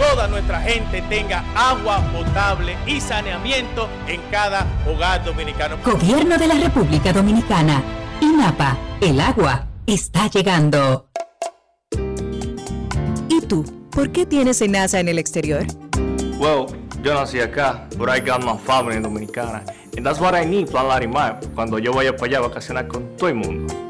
toda nuestra gente tenga agua potable y saneamiento en cada hogar dominicano.
Gobierno de la República Dominicana. INAPA. El agua está llegando. ¿Y tú?
¿Por qué tienes Senasa en el exterior?
Well, yo nací acá, but I got my family dominicana. And that's what I need, Plan Larimar, cuando yo vaya para allá a vacacionar con todo el mundo.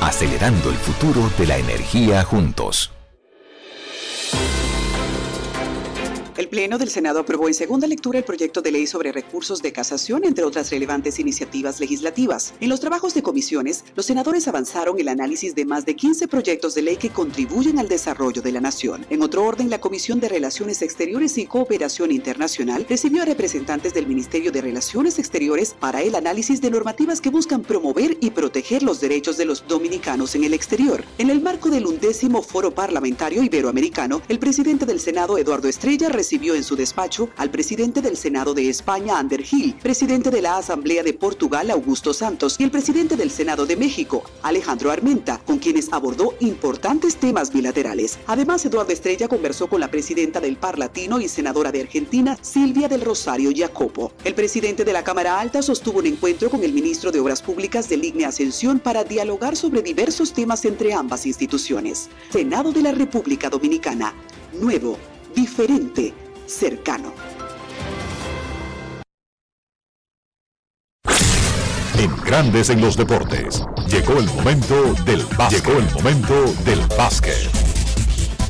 acelerando el futuro de la energía juntos.
El Pleno del Senado aprobó en segunda lectura el proyecto de ley sobre recursos de casación, entre otras relevantes iniciativas legislativas. En los trabajos de comisiones, los senadores avanzaron el análisis de más de 15 proyectos de ley que contribuyen al desarrollo de la nación. En otro orden, la Comisión de Relaciones Exteriores y Cooperación Internacional recibió a representantes del Ministerio de Relaciones Exteriores para el análisis de normativas que buscan promover y proteger los derechos de los dominicanos en el exterior. En el marco del undécimo Foro Parlamentario Iberoamericano, el presidente del Senado, Eduardo Estrella, recibió en su despacho al presidente del Senado de España, Ander Gil, presidente de la Asamblea de Portugal, Augusto Santos, y el presidente del Senado de México, Alejandro Armenta, con quienes abordó importantes temas bilaterales. Además, Eduardo Estrella conversó con la presidenta del Parlatino y senadora de Argentina, Silvia del Rosario Jacopo. El presidente de la Cámara Alta sostuvo un encuentro con el ministro de Obras Públicas de Ligne Ascensión para dialogar sobre diversos temas entre ambas instituciones. Senado de la República Dominicana. Nuevo diferente, cercano.
En Grandes en los Deportes, llegó el momento del básquet. Llegó el momento del básquet.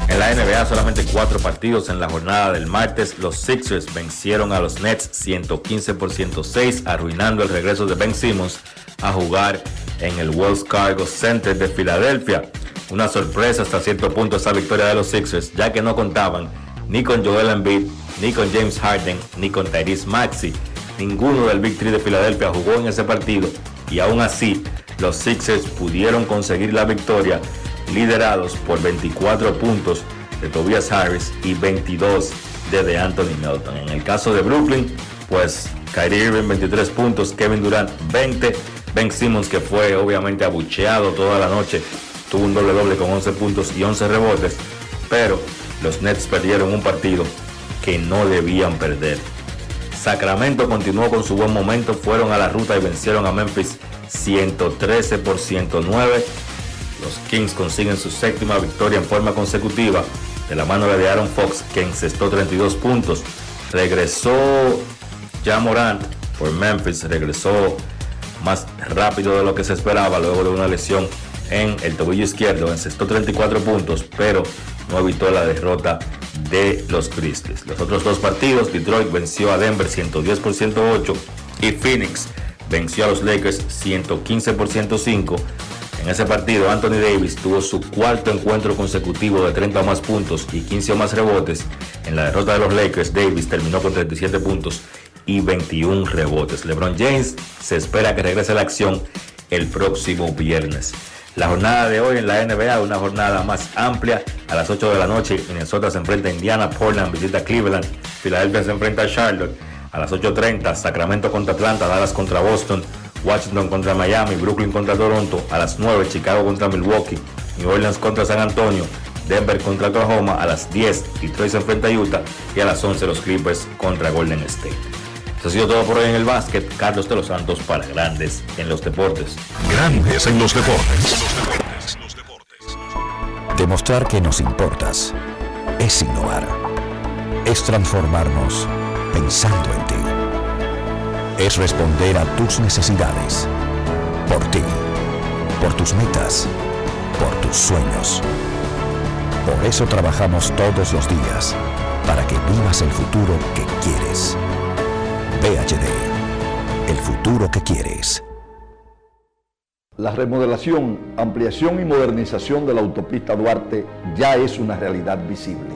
En la NBA solamente cuatro partidos en la jornada del martes. Los Sixers vencieron a los Nets 115 por 106, arruinando el regreso de Ben Simmons a jugar en el Wells Fargo Center de Filadelfia. Una sorpresa hasta cierto punto esa victoria de los Sixers, ya que no contaban ni con Joel Embiid, ni con James Harden, ni con Tyrese Maxey. Ninguno del Big de Filadelfia jugó en ese partido y aún así los Sixers pudieron conseguir la victoria liderados por 24 puntos de Tobias Harris y 22 de DeAnthony Melton. En el caso de Brooklyn, pues Kyrie Irving 23 puntos, Kevin Durant 20, Ben Simmons que fue obviamente abucheado toda la noche, tuvo un doble doble con 11 puntos y 11 rebotes, pero los Nets perdieron un partido que no debían perder. Sacramento continuó con su buen momento, fueron a la ruta y vencieron a Memphis 113 por 109. Los Kings consiguen su séptima victoria en forma consecutiva de la mano de Aaron Fox que encestó 32 puntos. Regresó ya Morant por Memphis, regresó más rápido de lo que se esperaba luego de una lesión en el tobillo izquierdo, encestó 34 puntos, pero no evitó la derrota de los Grizzlies. Los otros dos partidos, Detroit venció a Denver 110 por 108 y Phoenix venció a los Lakers 115 por 105. En ese partido, Anthony Davis tuvo su cuarto encuentro consecutivo de 30 o más puntos y 15 o más rebotes. En la derrota de los Lakers, Davis terminó con 37 puntos y 21 rebotes. LeBron James se espera que regrese a la acción el próximo viernes. La jornada de hoy en la NBA, una jornada más amplia. A las 8 de la noche, Minnesota se enfrenta a Indiana, Portland visita Cleveland, Filadelfia se enfrenta a Charlotte. A las 8.30, Sacramento contra Atlanta, Dallas contra Boston, Washington contra Miami, Brooklyn contra Toronto. A las 9, Chicago contra Milwaukee, New Orleans contra San Antonio, Denver contra Oklahoma. A las 10, Detroit se enfrenta a Utah. Y a las 11, los Clippers contra Golden State. Eso ha sido todo por hoy en el básquet. Carlos de los Santos para Grandes en los Deportes.
Grandes en los Deportes. Demostrar que nos importas es innovar. Es transformarnos pensando en ti. Es responder a tus necesidades. Por ti. Por tus metas. Por tus sueños. Por eso trabajamos todos los días. Para que vivas el futuro que quieres. VHD. El futuro que quieres.
La remodelación, ampliación y modernización de la autopista Duarte ya es una realidad visible.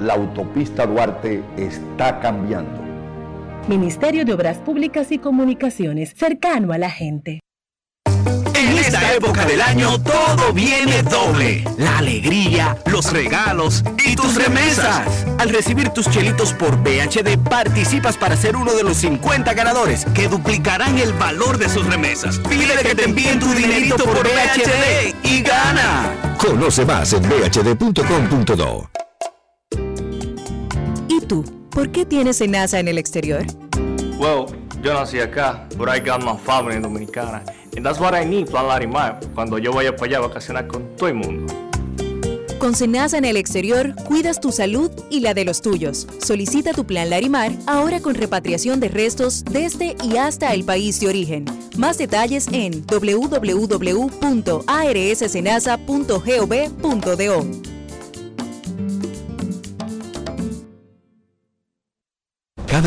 La autopista Duarte está cambiando.
Ministerio de Obras Públicas y Comunicaciones, cercano a la gente.
En esta época del año todo viene doble. La alegría, los regalos y tus remesas. Al recibir tus chelitos por BHD participas para ser uno de los 50 ganadores que duplicarán el valor de sus remesas. Pide que te envíen tu dinerito por BHD y gana.
Conoce más en bhd.com.do.
¿Y tú? ¿Por qué tienes NASA en el exterior?
Well, yo nací acá, but I got my family dominicana. And that's what I need, Plan Larimar, cuando yo vaya para allá a vacacionar con todo el mundo.
Con Senasa en el exterior, cuidas tu salud y la de los tuyos. Solicita tu plan Larimar ahora con repatriación de restos desde y hasta el país de origen. Más detalles en www.arssenasa.gov.do.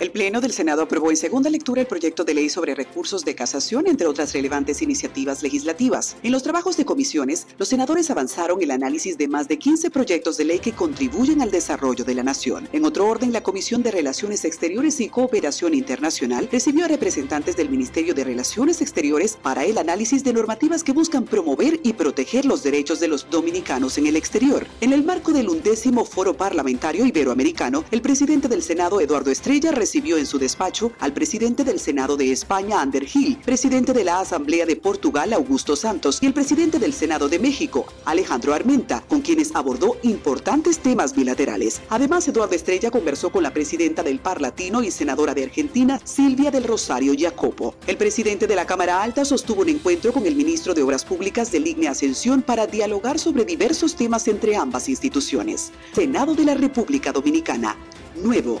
El Pleno del Senado aprobó en segunda lectura el proyecto de ley sobre recursos de casación, entre otras relevantes iniciativas legislativas. En los trabajos de comisiones, los senadores avanzaron el análisis de más de 15 proyectos de ley que contribuyen al desarrollo de la nación. En otro orden, la Comisión de Relaciones Exteriores y Cooperación Internacional recibió a representantes del Ministerio de Relaciones Exteriores para el análisis de normativas que buscan promover y proteger los derechos de los dominicanos en el exterior. En el marco del undécimo Foro Parlamentario Iberoamericano, el presidente del Senado, Eduardo Estrella, recibió en su despacho al presidente del Senado de España, Ander Gil, presidente de la Asamblea de Portugal, Augusto Santos, y el presidente del Senado de México, Alejandro Armenta, con quienes abordó importantes temas bilaterales. Además, Eduardo Estrella conversó con la presidenta del Par Latino y senadora de Argentina, Silvia del Rosario Jacopo. El presidente de la Cámara Alta sostuvo un encuentro con el ministro de Obras Públicas de Ligne Ascensión para dialogar sobre diversos temas entre ambas instituciones. Senado de la República Dominicana. Nuevo,